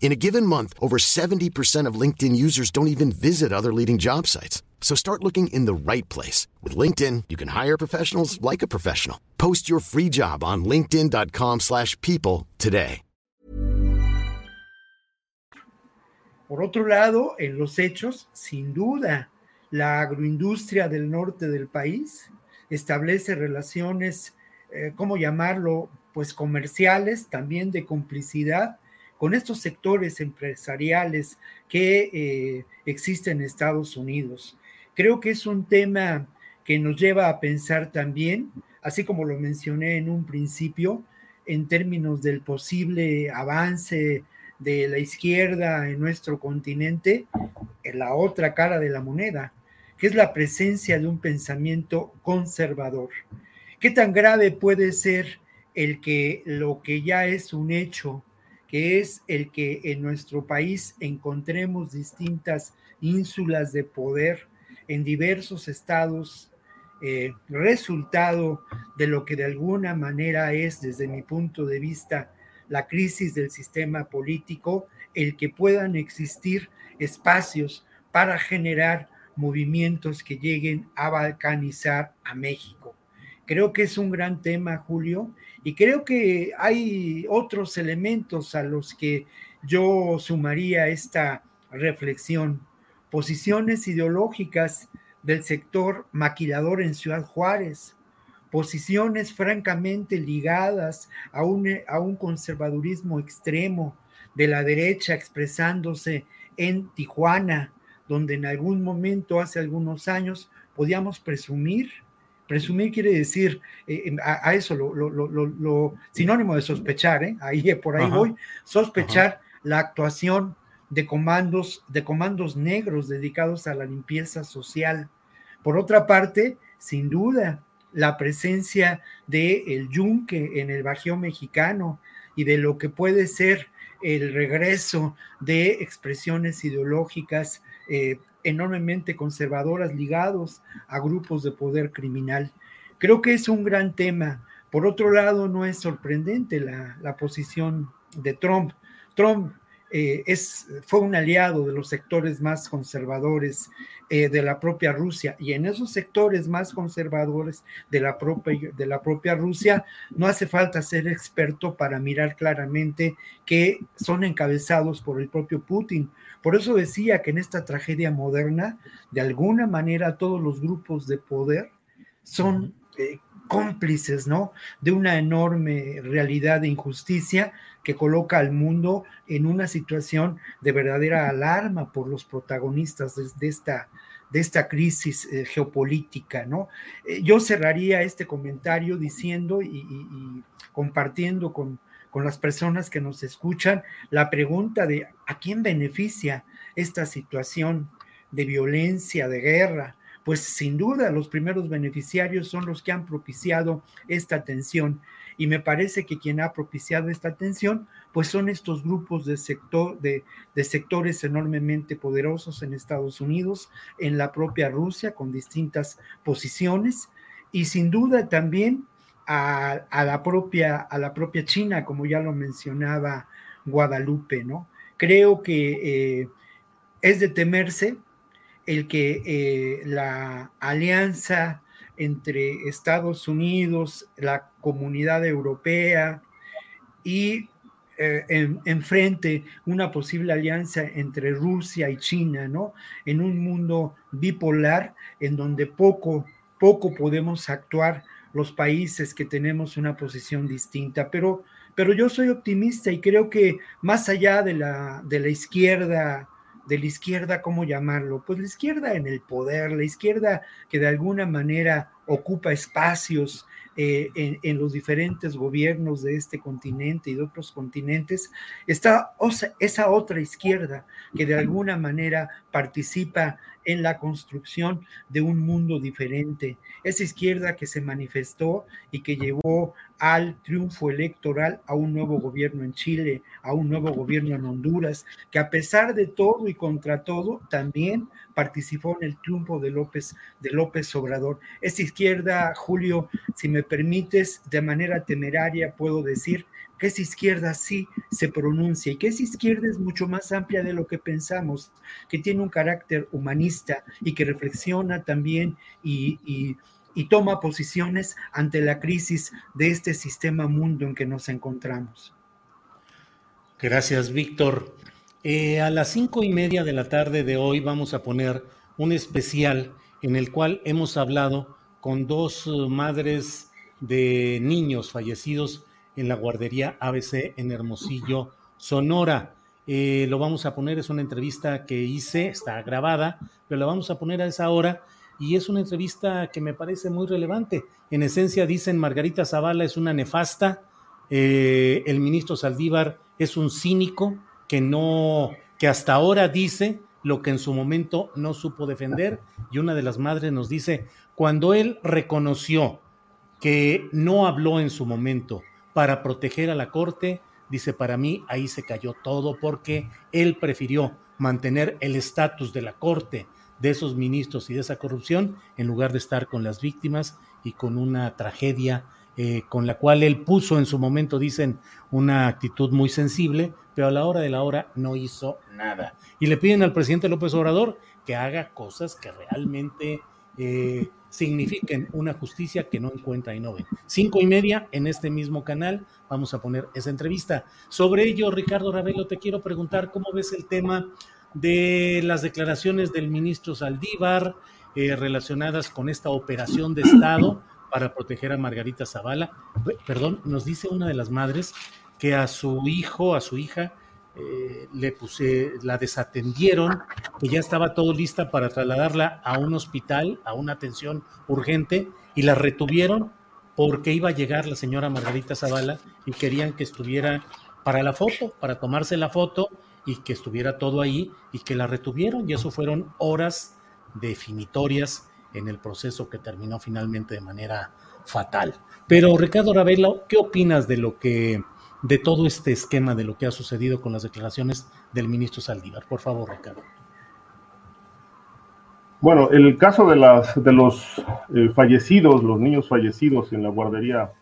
In a given month, over 70% of LinkedIn users don't even visit other leading job sites. So start looking in the right place. With LinkedIn, you can hire professionals like a professional. Post your free job on linkedin.com slash people today. Por otro lado, en los hechos, sin duda, la agroindustria del norte del país establece relaciones, eh, ¿cómo llamarlo? Pues comerciales, también de complicidad, con estos sectores empresariales que eh, existen en Estados Unidos. Creo que es un tema que nos lleva a pensar también, así como lo mencioné en un principio, en términos del posible avance de la izquierda en nuestro continente, en la otra cara de la moneda, que es la presencia de un pensamiento conservador. ¿Qué tan grave puede ser el que lo que ya es un hecho que es el que en nuestro país encontremos distintas ínsulas de poder en diversos estados, eh, resultado de lo que de alguna manera es, desde mi punto de vista, la crisis del sistema político, el que puedan existir espacios para generar movimientos que lleguen a balcanizar a México. Creo que es un gran tema, Julio, y creo que hay otros elementos a los que yo sumaría esta reflexión. Posiciones ideológicas del sector maquilador en Ciudad Juárez, posiciones francamente ligadas a un, a un conservadurismo extremo de la derecha expresándose en Tijuana, donde en algún momento, hace algunos años, podíamos presumir Presumir quiere decir eh, a, eso lo, sinónimo de sospechar, ¿eh? ahí por ahí voy, sospechar la actuación de comandos, de comandos negros dedicados a la limpieza social. Por otra parte, sin duda, la presencia de el yunque en el Bajío mexicano y de lo que puede ser el regreso de expresiones ideológicas eh, enormemente conservadoras ligados a grupos de poder criminal. Creo que es un gran tema. Por otro lado, no es sorprendente la, posición de Trump. Trump eh, es, fue un aliado de los sectores más conservadores eh, de la propia Rusia y en esos sectores más conservadores de la, propia, de la propia Rusia no hace falta ser experto para mirar claramente que son encabezados por el propio Putin. Por eso decía que en esta tragedia moderna, de alguna manera todos los grupos de poder son eh, cómplices, ¿no? De una enorme realidad de injusticia que coloca al mundo en una situación de verdadera alarma por los protagonistas de, esta, de esta crisis eh, geopolítica, ¿no? Eh, yo cerraría este comentario diciendo y, compartiendo con, con las personas que nos escuchan la pregunta de ¿a quién beneficia esta situación de violencia, de guerra? pues sin duda los primeros beneficiarios son los que han propiciado esta tensión. Y me parece que quien ha propiciado esta tensión, pues son estos grupos de, sector, de, sectores enormemente poderosos en Estados Unidos, en la propia Rusia, con distintas posiciones, y sin duda también a, la, propia, a la propia China, como ya lo mencionaba Guadalupe, ¿no? Creo que eh, es de temerse el que eh, la alianza entre Estados Unidos, la comunidad europea y eh, enfrente una posible alianza entre Rusia y China, ¿no? En un mundo bipolar en donde poco, poco podemos actuar los países que tenemos una posición distinta, pero, pero yo soy optimista y creo que más allá de la, de la izquierda, de la izquierda, ¿cómo llamarlo? Pues la izquierda en el poder, la izquierda que de alguna manera ocupa espacios eh, en, los diferentes gobiernos de este continente y de otros continentes, está esa otra izquierda que de alguna manera participa en la construcción de un mundo diferente. Esa izquierda que se manifestó y que llevó al triunfo electoral a un nuevo gobierno en Chile, a un nuevo gobierno en Honduras, que a pesar de todo y contra todo, también participó en el triunfo de López, de López Obrador. Esa izquierda, Julio, si me permites, de manera temeraria puedo decir que esa izquierda sí se pronuncia y que esa izquierda es mucho más amplia de lo que pensamos, que tiene un carácter humanista y que reflexiona también y, toma posiciones ante la crisis de este sistema mundo en que nos encontramos. Gracias, Víctor. Eh, a las cinco y media de la tarde de hoy vamos a poner un especial en el cual hemos hablado con dos eh, madres de niños fallecidos en la guardería ABC en Hermosillo, Sonora. Eh, lo vamos a poner, es una entrevista que hice, está grabada, pero la vamos a poner a esa hora y es una entrevista que me parece muy relevante. En esencia dicen Margarita Zavala es una nefasta, eh, el ministro Saldívar es un cínico que no, que hasta ahora dice lo que en su momento no supo defender y una de las madres nos dice, cuando él reconoció que no habló en su momento, para proteger a la Corte, dice, para mí ahí se cayó todo porque él prefirió mantener el estatus de la Corte de esos ministros y de esa corrupción en lugar de estar con las víctimas y con una tragedia eh, con la cual él puso en su momento, dicen, una actitud muy sensible, pero a la hora de la hora no hizo nada. Y le piden al presidente López Obrador que haga cosas que realmente eh, signifiquen una justicia que no encuentra y no ve. Cinco y media en este mismo canal vamos a poner esa entrevista. Sobre ello, Ricardo Ravelo, te quiero preguntar cómo ves el tema de las declaraciones del ministro Saldívar eh, relacionadas con esta operación de Estado para proteger a Margarita Zavala. Perdón, nos dice una de las madres que a su hijo, a su hija, eh, le puse, la desatendieron, que ya estaba todo lista para trasladarla a un hospital, a una atención urgente, y la retuvieron porque iba a llegar la señora Margarita Zavala y querían que estuviera para la foto, para tomarse la foto y que estuviera todo ahí y que la retuvieron y eso fueron horas definitorias en el proceso que terminó finalmente de manera fatal. Pero Ricardo Ravelo, ¿qué opinas de lo que de todo este esquema de lo que ha sucedido con las declaraciones del ministro Saldívar? Por favor, Ricardo. Bueno, el caso de, las, de los eh, fallecidos, los niños fallecidos en la guardería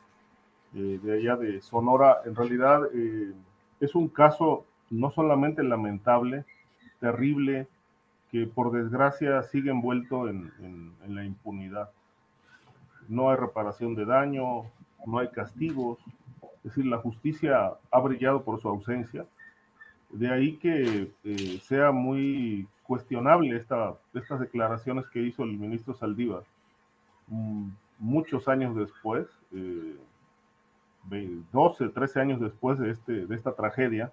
eh, de allá de Sonora, en realidad eh, es un caso no solamente lamentable, terrible, que por desgracia sigue envuelto en, la impunidad. No hay reparación de daño, no hay castigos, es decir, la justicia ha brillado por su ausencia. De ahí que eh, sea muy cuestionable esta, estas declaraciones que hizo el ministro Saldívar mm, muchos años después, 12, eh, 13 años después de, este, de esta tragedia,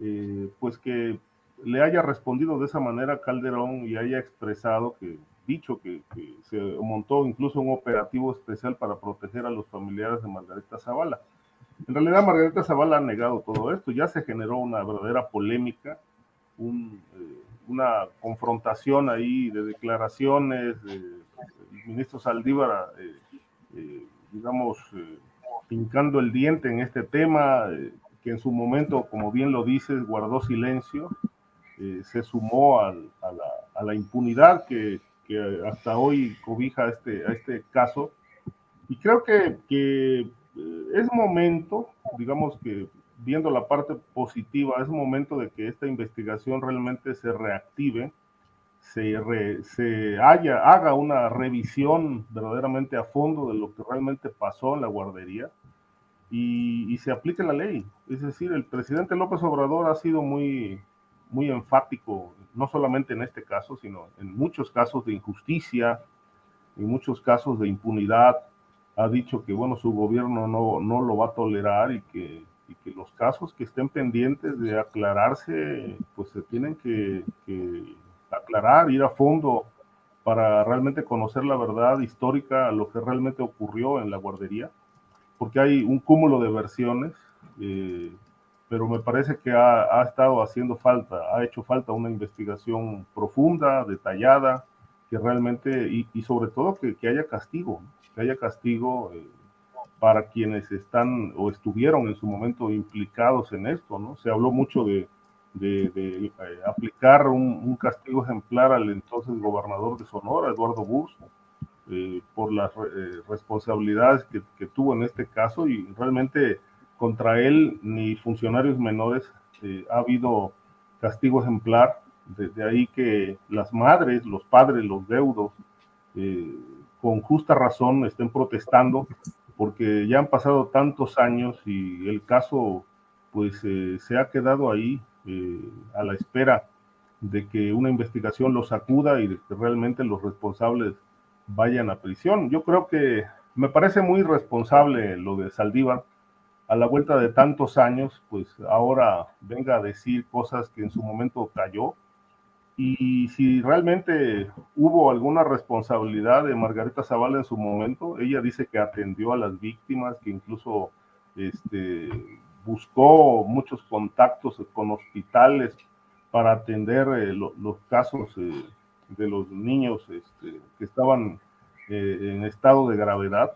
eh, pues que le haya respondido de esa manera Calderón y haya expresado que, dicho que, se montó incluso un operativo especial para proteger a los familiares de Margarita Zavala. En realidad Margarita Zavala ha negado todo esto, ya se generó una verdadera polémica, eh, una confrontación ahí de declaraciones, del ministro Saldívar, eh, eh, digamos, pincando el diente en este tema, que en su momento, como bien lo dices, guardó silencio, eh, se sumó a, la, impunidad que, hasta hoy cobija este, a este caso. Y creo que, eh, es momento, digamos que viendo la parte positiva, es momento de que esta investigación realmente se reactive, se, haga una revisión verdaderamente a fondo de lo que realmente pasó en la guardería y, y se aplique la ley. Es decir, el presidente López Obrador ha sido muy, muy enfático, no solamente en este caso, sino en muchos casos de injusticia, en muchos casos de impunidad. Ha dicho que, bueno, su gobierno no, no lo va a tolerar y que, y que los casos que estén pendientes de aclararse, pues se tienen que, que aclarar, ir a fondo para realmente conocer la verdad histórica, lo que realmente ocurrió en la guardería, porque hay un cúmulo de versiones. Eh, pero me parece que ha, estado haciendo falta, ha hecho falta una investigación profunda, detallada, que realmente, y, sobre todo que, haya castigo, que haya castigo eh, para quienes están o estuvieron en su momento implicados en esto, ¿no? Se habló mucho de, eh, aplicar un, castigo ejemplar al entonces gobernador de Sonora, Eduardo Burs, eh, por las responsabilidades que, tuvo en este caso y realmente contra él ni funcionarios menores ha habido castigo ejemplar. Desde ahí que las madres, los padres, los deudos, con justa razón estén protestando porque ya han pasado tantos años y el caso pues eh, se ha quedado ahí a la espera de que una investigación los acuda y de que realmente los responsables vayan a prisión. Yo creo que me parece muy responsable lo de Saldívar, a la vuelta de tantos años, pues ahora venga a decir cosas que en su momento cayó. Y si realmente hubo alguna responsabilidad de Margarita Zavala en su momento, ella dice que atendió a las víctimas, que incluso este, buscó muchos contactos con hospitales para atender eh, los casos eh, de los niños este, que estaban eh, en estado de gravedad.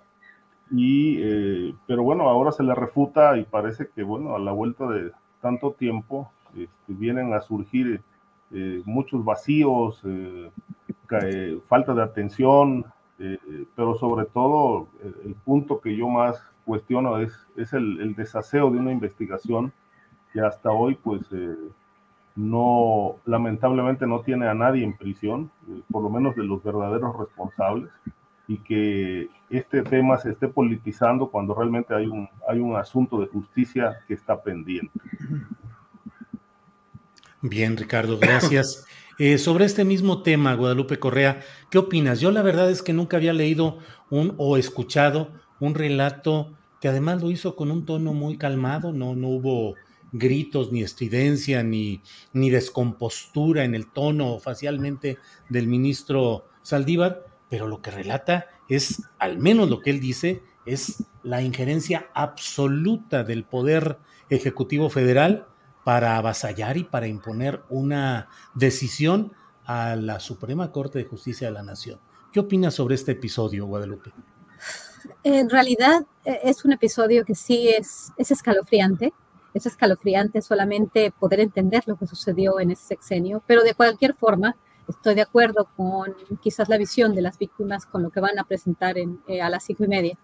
Y, eh, pero bueno, ahora se le refuta y parece que, bueno, a la vuelta de tanto tiempo este, vienen a surgir eh, muchos vacíos, eh, falta de atención, pero sobre todo el, punto que yo más cuestiono es, es el, el, desaseo de una investigación que hasta hoy, pues, no, lamentablemente no tiene a nadie en prisión, por lo menos de los verdaderos responsables y que este tema se esté politizando cuando realmente hay un, hay un asunto de justicia que está pendiente. Bien, Ricardo, gracias. Eh, sobre este mismo tema, Guadalupe Correa, ¿qué opinas? Yo la verdad es que nunca había leído un o escuchado un relato que además lo hizo con un tono muy calmado, no, no hubo gritos, ni estridencia, ni, ni descompostura en el tono facialmente del ministro Saldívar, pero lo que relata es, al menos lo que él dice, es la injerencia absoluta del Poder Ejecutivo Federal para avasallar y para imponer una decisión a la Suprema Corte de Justicia de la Nación. ¿Qué opinas sobre este episodio, Guadalupe? En realidad e, es un episodio que sí es, es escalofriante. Es escalofriante solamente poder entender lo que sucedió en ese sexenio, pero de cualquier forma, estoy de acuerdo con quizás la visión de las víctimas con lo que van a presentar en, eh, a las cinco y media,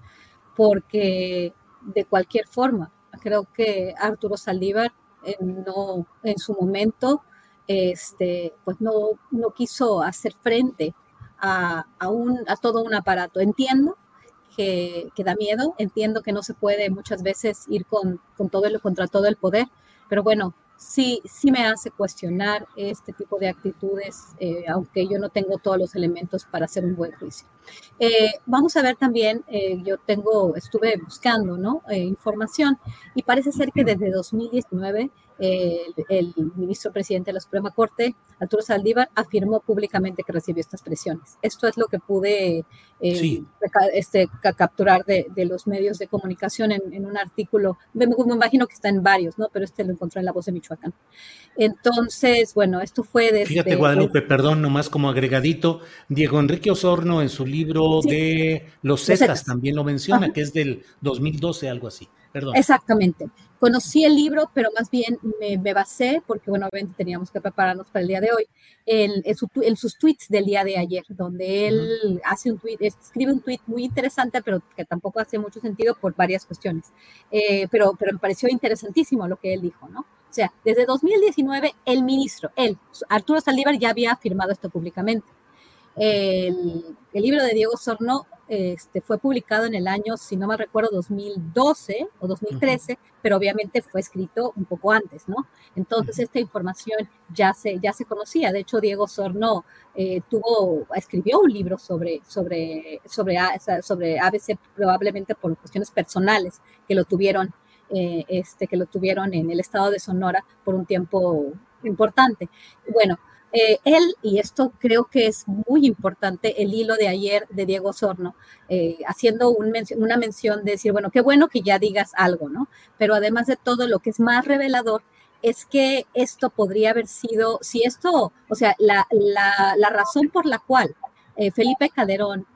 porque de cualquier forma, creo que Arturo Saldívar no, en su momento este, pues no, no quiso hacer frente a, a, un, a todo un aparato. Entiendo que, que, da miedo, entiendo que no se puede muchas veces ir con, con todo el, contra todo el poder, pero bueno, sí, sí me hace cuestionar este tipo de actitudes, eh, aunque yo no tengo todos los elementos para hacer un buen juicio. Eh, vamos a ver también, eh, yo tengo, estuve buscando ¿no? información y parece ser que desde 2019 el, ministro presidente de la Suprema Corte, Arturo Saldívar, afirmó públicamente que recibió estas presiones. Esto es lo que pude eh, este, capturar de, los medios de comunicación en, un artículo, me, imagino que está en varios, ¿no? pero este lo encontré en La Voz de Michoacán. Entonces, bueno, esto fue desde... Fíjate, Guadalupe, perdón, nomás como agregadito, Diego Enrique Osorno en su libro de Los Zetas también lo menciona, que es del 2012, algo así. Exactamente. Conocí el libro, pero más bien me, basé, porque bueno, obviamente teníamos que prepararnos para el día de hoy, en, sus tweets del día de ayer, donde él hace un tweet, escribe un tweet muy interesante, pero que tampoco hace mucho sentido por varias cuestiones. Eh, pero, pero me pareció interesantísimo lo que él dijo, ¿no? O sea, desde 2019 el ministro, él, Arturo Saldívar, ya había afirmado esto públicamente. El, el libro de Diego Sorno este, fue publicado en el año, si no me recuerdo, 2012 o 2013, pero obviamente fue escrito un poco antes, ¿no? Entonces esta información ya se, ya se conocía. De hecho, Diego Sorno eh, tuvo, escribió un libro sobre, sobre, sobre, sobre ABC, probablemente por cuestiones personales que lo tuvieron, eh, este, que lo tuvieron en el estado de Sonora por un tiempo importante. Bueno, eh, él, y esto creo que es muy importante, el hilo de ayer de Diego Sorno, eh, haciendo una mención de decir, bueno, qué bueno que ya digas algo, ¿no? Pero además de todo, lo que es más revelador es que esto podría haber sido, si esto, o sea, la, razón por la cual eh, Felipe Calderón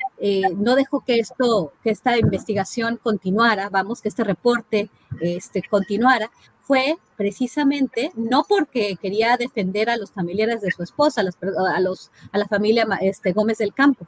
no dejó que esto, que esta investigación continuara, vamos, que este reporte este, continuara, fue precisamente no porque quería defender a los familiares de su esposa, a, los, a, la familia este, Gómez del Campo,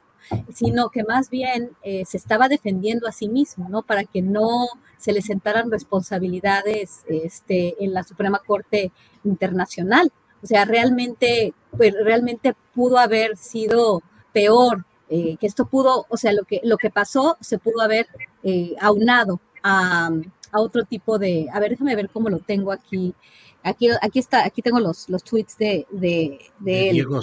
sino que más bien eh, se estaba defendiendo a sí mismo, ¿no? Para que no se le sentaran responsabilidades este, en la Suprema Corte Internacional. O sea, realmente, pues, realmente pudo haber sido peor, eh, que esto pudo, o sea, lo que, lo que pasó se pudo haber eh, aunado a a otro tipo de, a ver, déjame ver cómo lo tengo aquí. Aquí, aquí está, aquí tengo los, los tweets de, de, de, Diego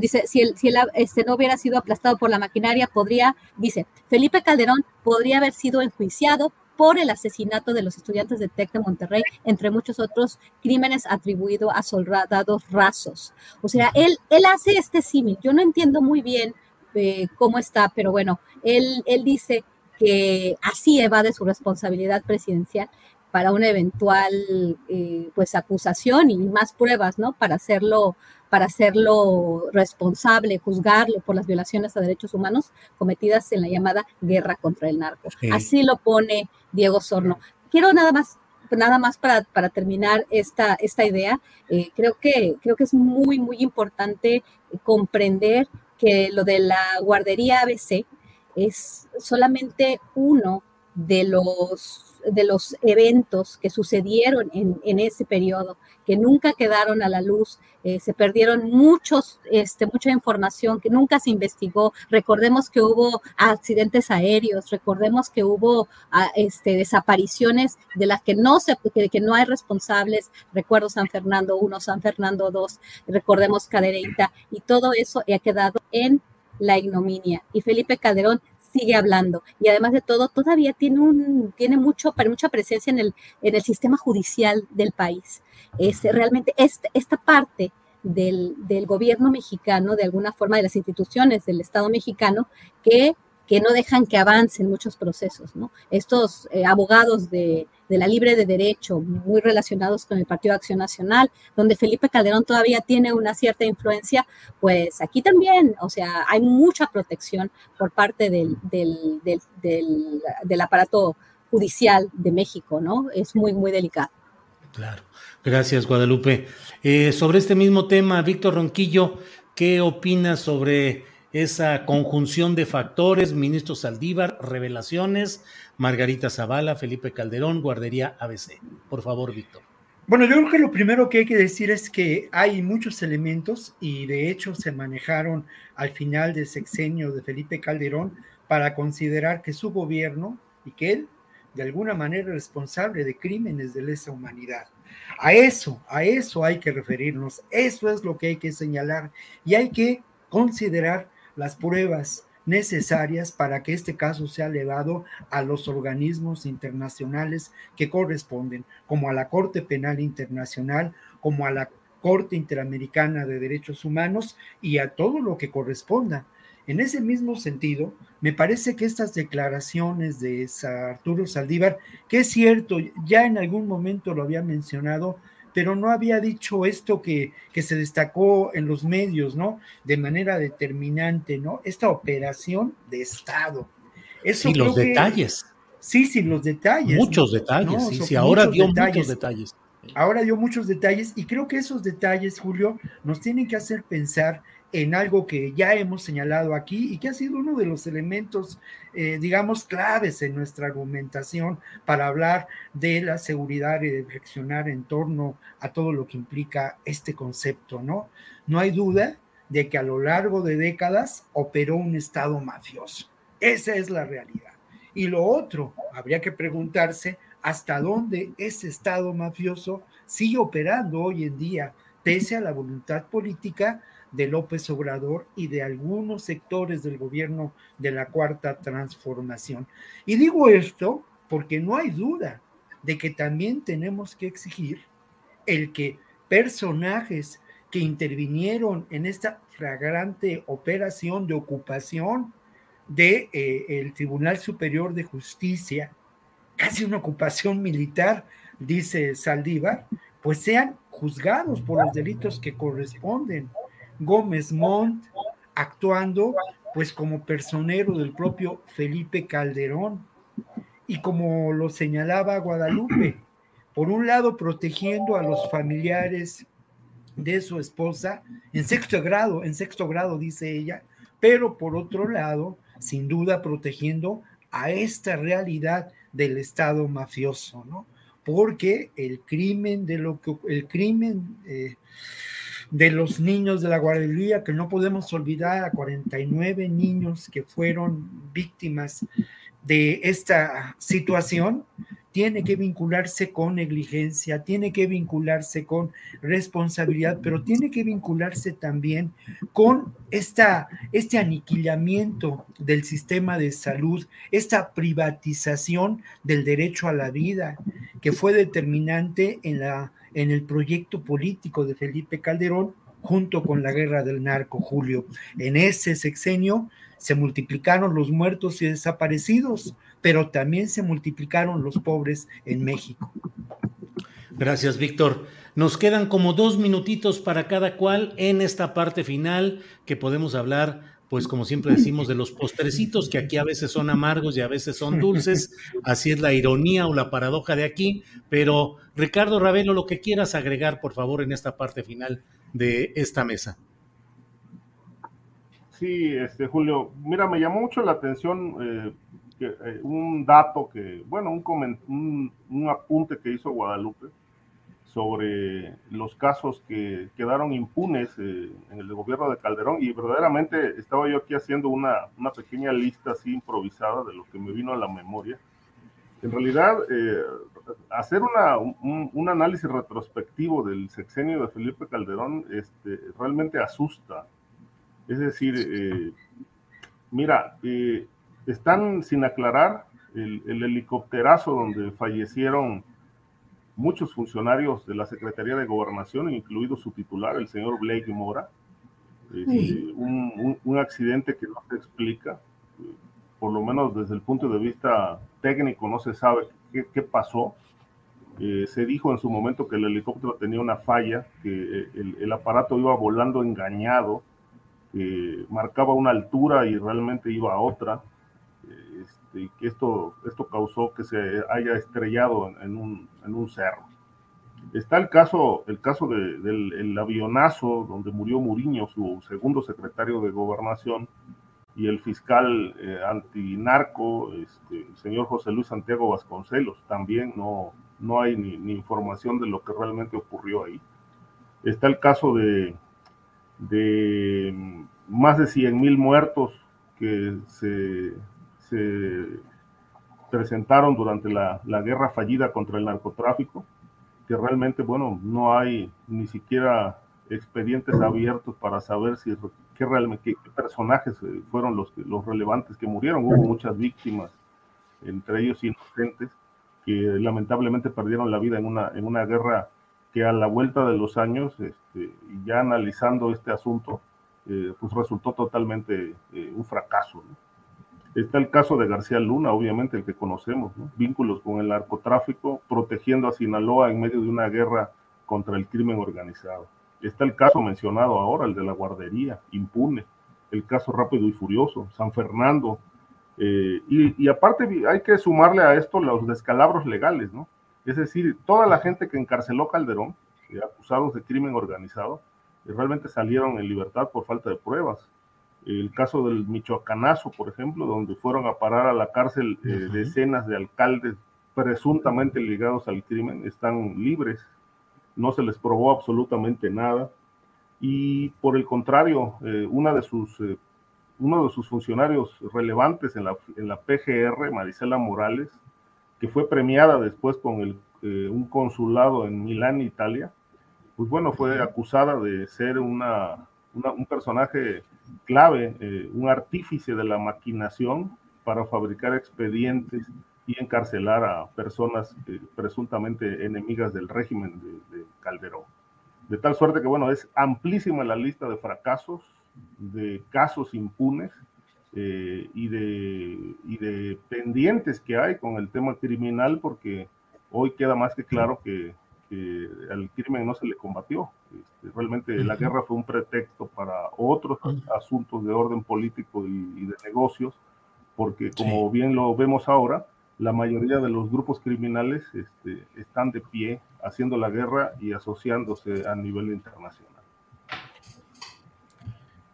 Dice, si el, si el este, no hubiera sido aplastado por la maquinaria, podría, dice, Felipe Calderón podría haber sido enjuiciado por el asesinato de los estudiantes de TEC de Monterrey, entre muchos otros crímenes atribuidos a soldados rasos. O sea, él, él hace este símil. Yo no entiendo muy bien eh, cómo está, pero bueno, él, él dice, que así evade su responsabilidad presidencial, para una eventual eh, pues acusación y más pruebas, ¿no? Para hacerlo, para hacerlo responsable, juzgarlo por las violaciones a derechos humanos cometidas en la llamada guerra contra el narco. Así lo pone Diego Sorno. Quiero nada más nada más para, para terminar esta, esta idea, eh, creo, que, creo que es muy, muy importante comprender que lo de la guardería ABC es solamente uno de los de los eventos que sucedieron en, ese periodo, que nunca quedaron a la luz, eh, se perdieron muchos, este, mucha información que nunca se investigó. Recordemos que hubo accidentes aéreos, recordemos que hubo ah, este, desapariciones de las que no, se, que, que no hay responsables. Recuerdo San Fernando 1, San Fernando 2, recordemos Cadereyta, y todo eso ha quedado en la ignominia. Y Felipe Calderón sigue hablando y además de todo todavía tiene un tiene mucho mucha presencia en el en el sistema judicial del país este, realmente este, esta parte del, del, gobierno mexicano de alguna forma de las instituciones del Estado mexicano que que no dejan que avancen muchos procesos, ¿no? Estos eh, abogados de, de, la libre de derecho, muy relacionados con el Partido Acción Nacional, donde Felipe Calderón todavía tiene una cierta influencia, pues aquí también, o sea, hay mucha protección por parte del, del, del, del aparato judicial de México, ¿no? Es muy, muy delicado. Claro. Gracias, Guadalupe. Eh, sobre este mismo tema, Víctor Ronquillo, ¿qué opinas sobre esa conjunción de factores, ministro Saldívar, revelaciones, Margarita Zavala, Felipe Calderón, Guardería ABC. Por favor, Víctor. Bueno, yo creo que lo primero que hay que decir es que hay muchos elementos y de hecho se manejaron al final del sexenio de Felipe Calderón para considerar que su gobierno y que él de alguna manera es responsable de crímenes de lesa humanidad. A eso, a eso hay que referirnos, eso es lo que hay que señalar y hay que considerar las pruebas necesarias para que este caso sea elevado a los organismos internacionales que corresponden, como a la Corte Penal Internacional, como a la Corte Interamericana de Derechos Humanos y a todo lo que corresponda. En ese mismo sentido, me parece que estas declaraciones de Arturo Saldívar, que es cierto, ya en algún momento lo había mencionado, pero no había dicho esto que, que se destacó en los medios, ¿no? De manera determinante, ¿no? Esta operación de Estado. Eso sí, los detalles. Sí, sí, los detalles. Muchos detalles, sí, sí, ahora dio muchos detalles. Ahora dio muchos detalles y creo que esos detalles, Julio, nos tienen que hacer pensar en algo que ya hemos señalado aquí y que ha sido uno de los elementos, eh, digamos, claves en nuestra argumentación para hablar de la seguridad y reflexionar en torno a todo lo que implica este concepto, ¿no? No hay duda de que a lo largo de décadas operó un Estado mafioso. Esa es la realidad. Y lo otro, habría que preguntarse hasta dónde ese Estado mafioso sigue operando hoy en día, pese a la voluntad política de López Obrador y de algunos sectores del gobierno de la Cuarta Transformación. Y digo esto porque no hay duda de que también tenemos que exigir el que personajes que intervinieron en esta flagrante operación de ocupación del de, eh, Tribunal Superior de Justicia, casi una ocupación militar, dice Saldívar, pues sean juzgados por los delitos que corresponden Gómez Montt actuando pues como personero del propio Felipe Calderón y como lo señalaba Guadalupe, por un lado protegiendo a los familiares de su esposa en sexto grado, en sexto grado dice ella, pero por otro lado, sin duda protegiendo a esta realidad del Estado mafioso, ¿no? Porque el crimen de lo que el crimen eh, de los niños de la guardería, que no podemos olvidar a 49 niños que fueron víctimas de esta situación, tiene que vincularse con negligencia, tiene que vincularse con responsabilidad, pero tiene que vincularse también con esta, este aniquilamiento del sistema de salud, esta privatización del derecho a la vida, que fue determinante en la en el proyecto político de Felipe Calderón junto con la guerra del narco, Julio. En ese sexenio se multiplicaron los muertos y desaparecidos, pero también se multiplicaron los pobres en México. Gracias, Víctor. Nos quedan como dos minutitos para cada cual en esta parte final que podemos hablar, pues como siempre decimos, de los postrecitos que aquí a veces son amargos y a veces son dulces. Así es la ironía o la paradoja de aquí. Pero Ricardo Ravelo, lo que quieras agregar, por favor, en esta parte final de esta mesa. Sí, este Julio, mira, me llamó mucho la atención eh, que, eh, un dato que, bueno, un, un, un apunte que hizo Guadalupe sobre los casos que quedaron impunes eh, en el gobierno de Calderón y verdaderamente estaba yo aquí haciendo una, una, pequeña lista así improvisada de lo que me vino a la memoria. En realidad, eh, hacer una, un, análisis retrospectivo del sexenio de Felipe Calderón este, realmente asusta. Es decir, eh, mira, están sin aclarar el, el helicópterazo donde fallecieron muchos funcionarios de la Secretaría de Gobernación, incluido su titular, el señor Blake Mora. Este, un, un, un, accidente que no se explica, por lo menos desde el punto de vista técnico no se sabe qué, qué pasó. Eh, se dijo en su momento que el helicóptero tenía una falla, que el, el aparato iba volando engañado, marcaba una altura y realmente iba a otra y que esto, esto causó que se haya estrellado en, un, en un cerro. Está el caso, el caso de, del el avionazo donde murió Muriño, su segundo secretario de gobernación, y el fiscal eh, antinarco, este, el señor José Luis Santiago Vasconcelos. También no, no hay ni, ni, información de lo que realmente ocurrió ahí. Está el caso de, de más de 100 mil muertos que se se presentaron durante la, la, guerra fallida contra el narcotráfico, que realmente, bueno, no hay ni siquiera expedientes abiertos para saber si qué, realmente, qué personajes eh, fueron los, los relevantes que murieron. Hubo muchas víctimas, entre ellos inocentes, que lamentablemente perdieron la vida en una, en una guerra que a la vuelta de los años, este, ya analizando este asunto, eh, pues resultó totalmente eh, un fracaso. ¿no? Está el caso de García Luna, obviamente el que conocemos, ¿no? vínculos con el narcotráfico, protegiendo a Sinaloa en medio de una guerra contra el crimen organizado. Está el caso mencionado ahora, el de la guardería, impune, el caso rápido y furioso, San Fernando. Eh, y, aparte hay que sumarle a esto los descalabros legales, ¿no? Es decir, toda la gente que encarceló Calderón, eh, acusados de crimen organizado, eh, realmente salieron en libertad por falta de pruebas el caso del Michoacanazo, por ejemplo, donde fueron a parar a la cárcel eh, decenas de alcaldes presuntamente ligados al crimen, están libres, no se les probó absolutamente nada. Y por el contrario, eh, una de sus, eh, uno de sus funcionarios relevantes en la, en la PGR, Marisela Morales, que fue premiada después con el, eh, un consulado en Milán, Italia, pues bueno, fue acusada de ser una, una, un personaje clave, eh, un artífice de la maquinación para fabricar expedientes y encarcelar a personas eh, presuntamente enemigas del régimen de, de, Calderón. De tal suerte que, bueno, es amplísima la lista de fracasos, de casos impunes eh, y, de, y de pendientes que hay con el tema criminal, porque hoy queda más que claro que que al crimen no se le combatió. Este, realmente la guerra fue un pretexto para otros asuntos de orden político y, y de negocios, porque como sí. bien lo vemos ahora, la mayoría de los grupos criminales este, están de pie haciendo la guerra y asociándose a nivel internacional.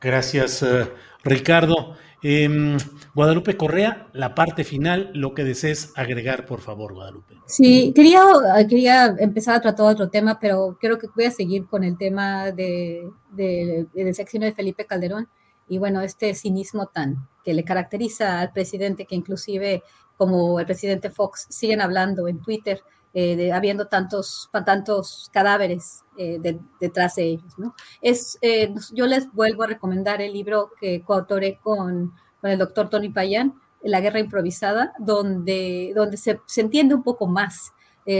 Gracias, uh, Ricardo. Eh, Guadalupe Correa, la parte final, lo que desees agregar, por favor, Guadalupe. Sí, quería, quería empezar a tratar otro tema, pero creo que voy a seguir con el tema de, de, del sexenio de Felipe Calderón y bueno, este cinismo tan que le caracteriza al presidente, que inclusive como el presidente Fox siguen hablando en Twitter, eh, de, habiendo tantos, tantos cadáveres eh, de, detrás de ellos. Es, eh, yo les vuelvo a recomendar el libro que coautoré con, con el doctor Tony Payán, La guerra improvisada, donde, donde se, se entiende un poco más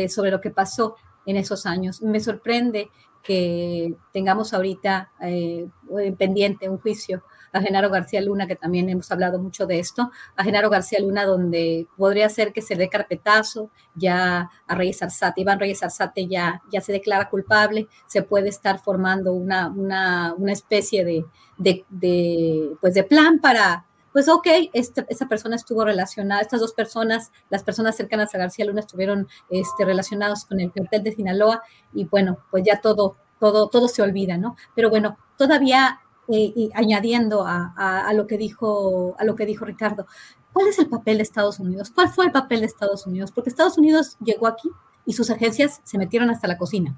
sobre lo que pasó en esos años. Me sorprende que tengamos ahorita pendiente un juicio a Genaro García Luna, que también hemos hablado mucho de esto, a Genaro García Luna, donde podría ser que se dé carpetazo ya a Reyes Arzate, Iván Reyes Arzate ya, ya se declara culpable, se puede estar formando una, una, una especie de, de, de, pues de plan para, pues ok, esta, esta, persona estuvo relacionada, estas dos personas, las personas cercanas a García Luna estuvieron este, relacionados con el cartel de Sinaloa y bueno, pues ya todo, todo, todo se olvida, ¿no? Pero bueno, todavía eh, y añadiendo a, a, a, lo que dijo, a lo que dijo Ricardo, ¿cuál es el papel de Estados Unidos? ¿Cuál fue el papel de Estados Unidos? Porque Estados Unidos llegó aquí y sus agencias se metieron hasta la cocina.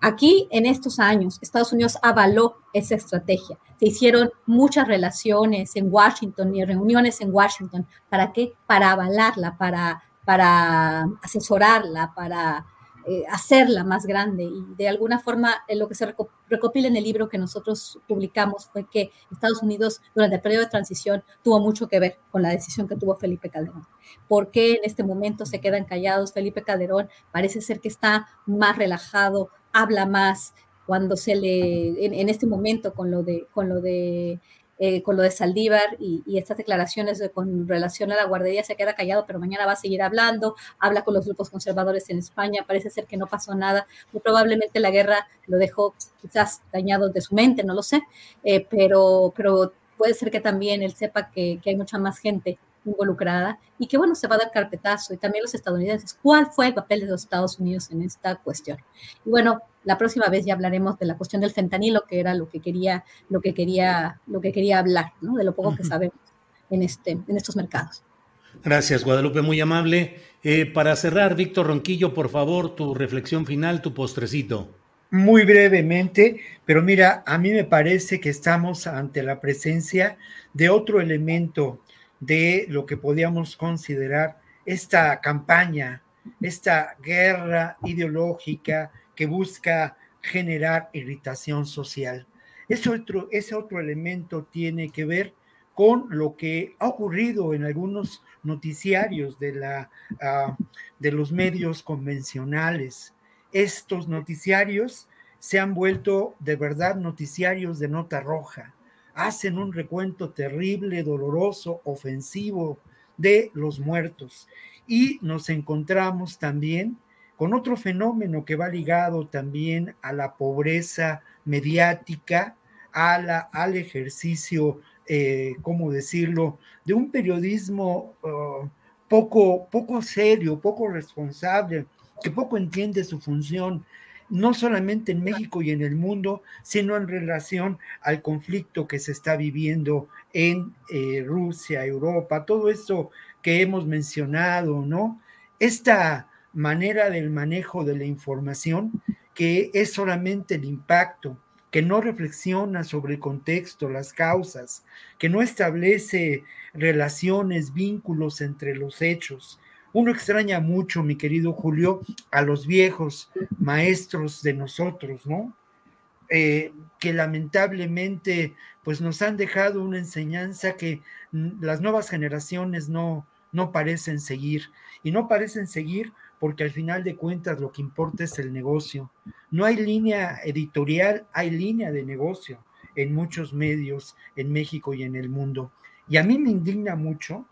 Aquí, en estos años, Estados Unidos avaló esa estrategia. Se hicieron muchas relaciones en Washington y reuniones en Washington. ¿Para qué? Para avalarla, para, para asesorarla, para eh, hacerla más grande. Y de alguna forma, eh, lo que se recopila en el libro que nosotros publicamos fue que Estados Unidos, durante el periodo de transición, tuvo mucho que ver con la decisión que tuvo Felipe Calderón. ¿Por qué en este momento se quedan callados? Felipe Calderón parece ser que está más relajado, habla más cuando se le, en, en este momento con lo de, con lo de eh, con lo de Saldívar y, estas declaraciones de, con relación a la guardería se queda callado, pero mañana va a seguir hablando, habla con los grupos conservadores en España, parece ser que no pasó nada, muy probablemente la guerra lo dejó quizás dañado de su mente, no lo sé, eh, pero, pero puede ser que también él sepa que hay mucha más gente involucrada y que bueno, se va a dar carpetazo y también los estadounidenses. ¿Cuál fue el papel de los Estados Unidos en esta cuestión? Y bueno, la próxima vez ya hablaremos de la cuestión del fentanilo, que era lo que quería, lo que quería, lo que quería hablar, ¿no? De lo poco que sabemos en, este, en estos mercados. Gracias, Guadalupe, muy amable. Eh, para cerrar, Víctor Ronquillo, por favor, tu reflexión final, tu postrecito. Muy brevemente, pero mira, a mí me parece que estamos ante la presencia de otro elemento de lo que podíamos considerar esta campaña, esta guerra ideológica que busca generar irritación social. Ese otro, ese otro elemento tiene que ver con lo que ha ocurrido en algunos noticiarios de, la, uh, de los medios convencionales. Estos noticiarios se han vuelto de verdad noticiarios de nota roja hacen un recuento terrible, doloroso, ofensivo de los muertos. Y nos encontramos también con otro fenómeno que va ligado también a la pobreza mediática, a la, al ejercicio, eh, ¿cómo decirlo?, de un periodismo uh, poco, poco serio, poco responsable, que poco entiende su función no solamente en México y en el mundo, sino en relación al conflicto que se está viviendo en eh, Rusia, Europa, todo esto que hemos mencionado, ¿no? Esta manera del manejo de la información que es solamente el impacto, que no reflexiona sobre el contexto, las causas, que no establece relaciones, vínculos entre los hechos, uno extraña mucho, mi querido Julio, a los viejos maestros de nosotros, ¿no? Eh, que lamentablemente pues nos han dejado una enseñanza que las nuevas generaciones no, no parecen seguir. Y no parecen seguir porque al final de cuentas lo que importa es el negocio. No hay línea editorial, hay línea de negocio en muchos medios en México y en el mundo. Y a mí me indigna mucho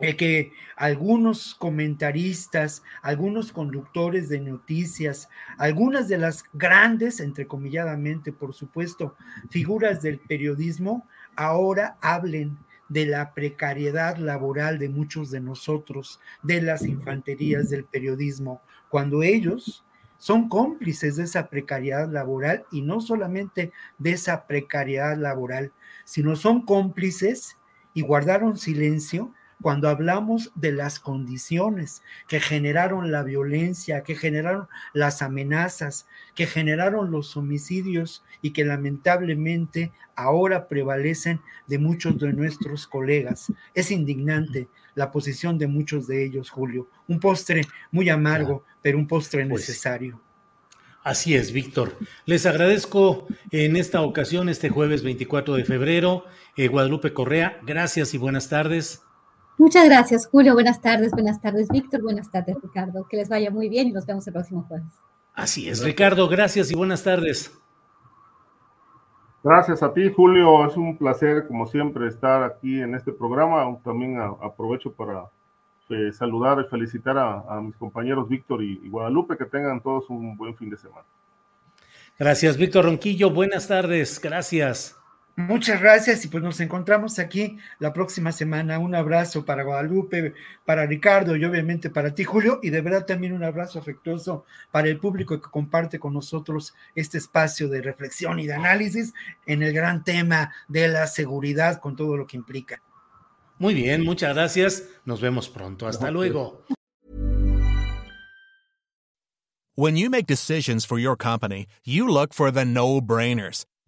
eh, que algunos comentaristas, algunos conductores de noticias, algunas de las grandes, entrecomilladamente, por supuesto, figuras del periodismo, ahora hablen de la precariedad laboral de muchos de nosotros, de las infanterías del periodismo, cuando ellos son cómplices de esa precariedad laboral y no solamente de esa precariedad laboral, sino son cómplices y guardaron silencio cuando hablamos de las condiciones que generaron la violencia, que generaron las amenazas, que generaron los homicidios y que lamentablemente ahora prevalecen de muchos de nuestros colegas. Es indignante la posición de muchos de ellos, Julio. Un postre muy amargo, pero un postre pues necesario. Así es, Víctor. Les agradezco en esta ocasión, este jueves 24 de febrero, eh, Guadalupe Correa. Gracias y buenas tardes. Muchas gracias, Julio. Buenas tardes, buenas tardes, Víctor. Buenas tardes, Ricardo. Que les vaya muy bien y nos vemos el próximo jueves. Así es, Ricardo, gracias y buenas tardes. Gracias a ti, Julio. Es un placer, como siempre, estar aquí en este programa. También aprovecho para eh, saludar y felicitar a, mis compañeros Víctor y, Guadalupe, que tengan todos un buen fin de semana. Gracias, Víctor Ronquillo. Buenas tardes. Gracias. Muchas gracias y pues nos encontramos aquí la próxima semana. Un abrazo para Guadalupe, para Ricardo y obviamente para ti, Julio, y de verdad también un abrazo afectuoso para el público que comparte con nosotros este espacio de reflexión y de análisis en el gran tema de la seguridad con todo lo que implica. Muy bien, muchas gracias. Nos vemos pronto. Hasta luego. When you make decisions for your company, you look for the no-brainers.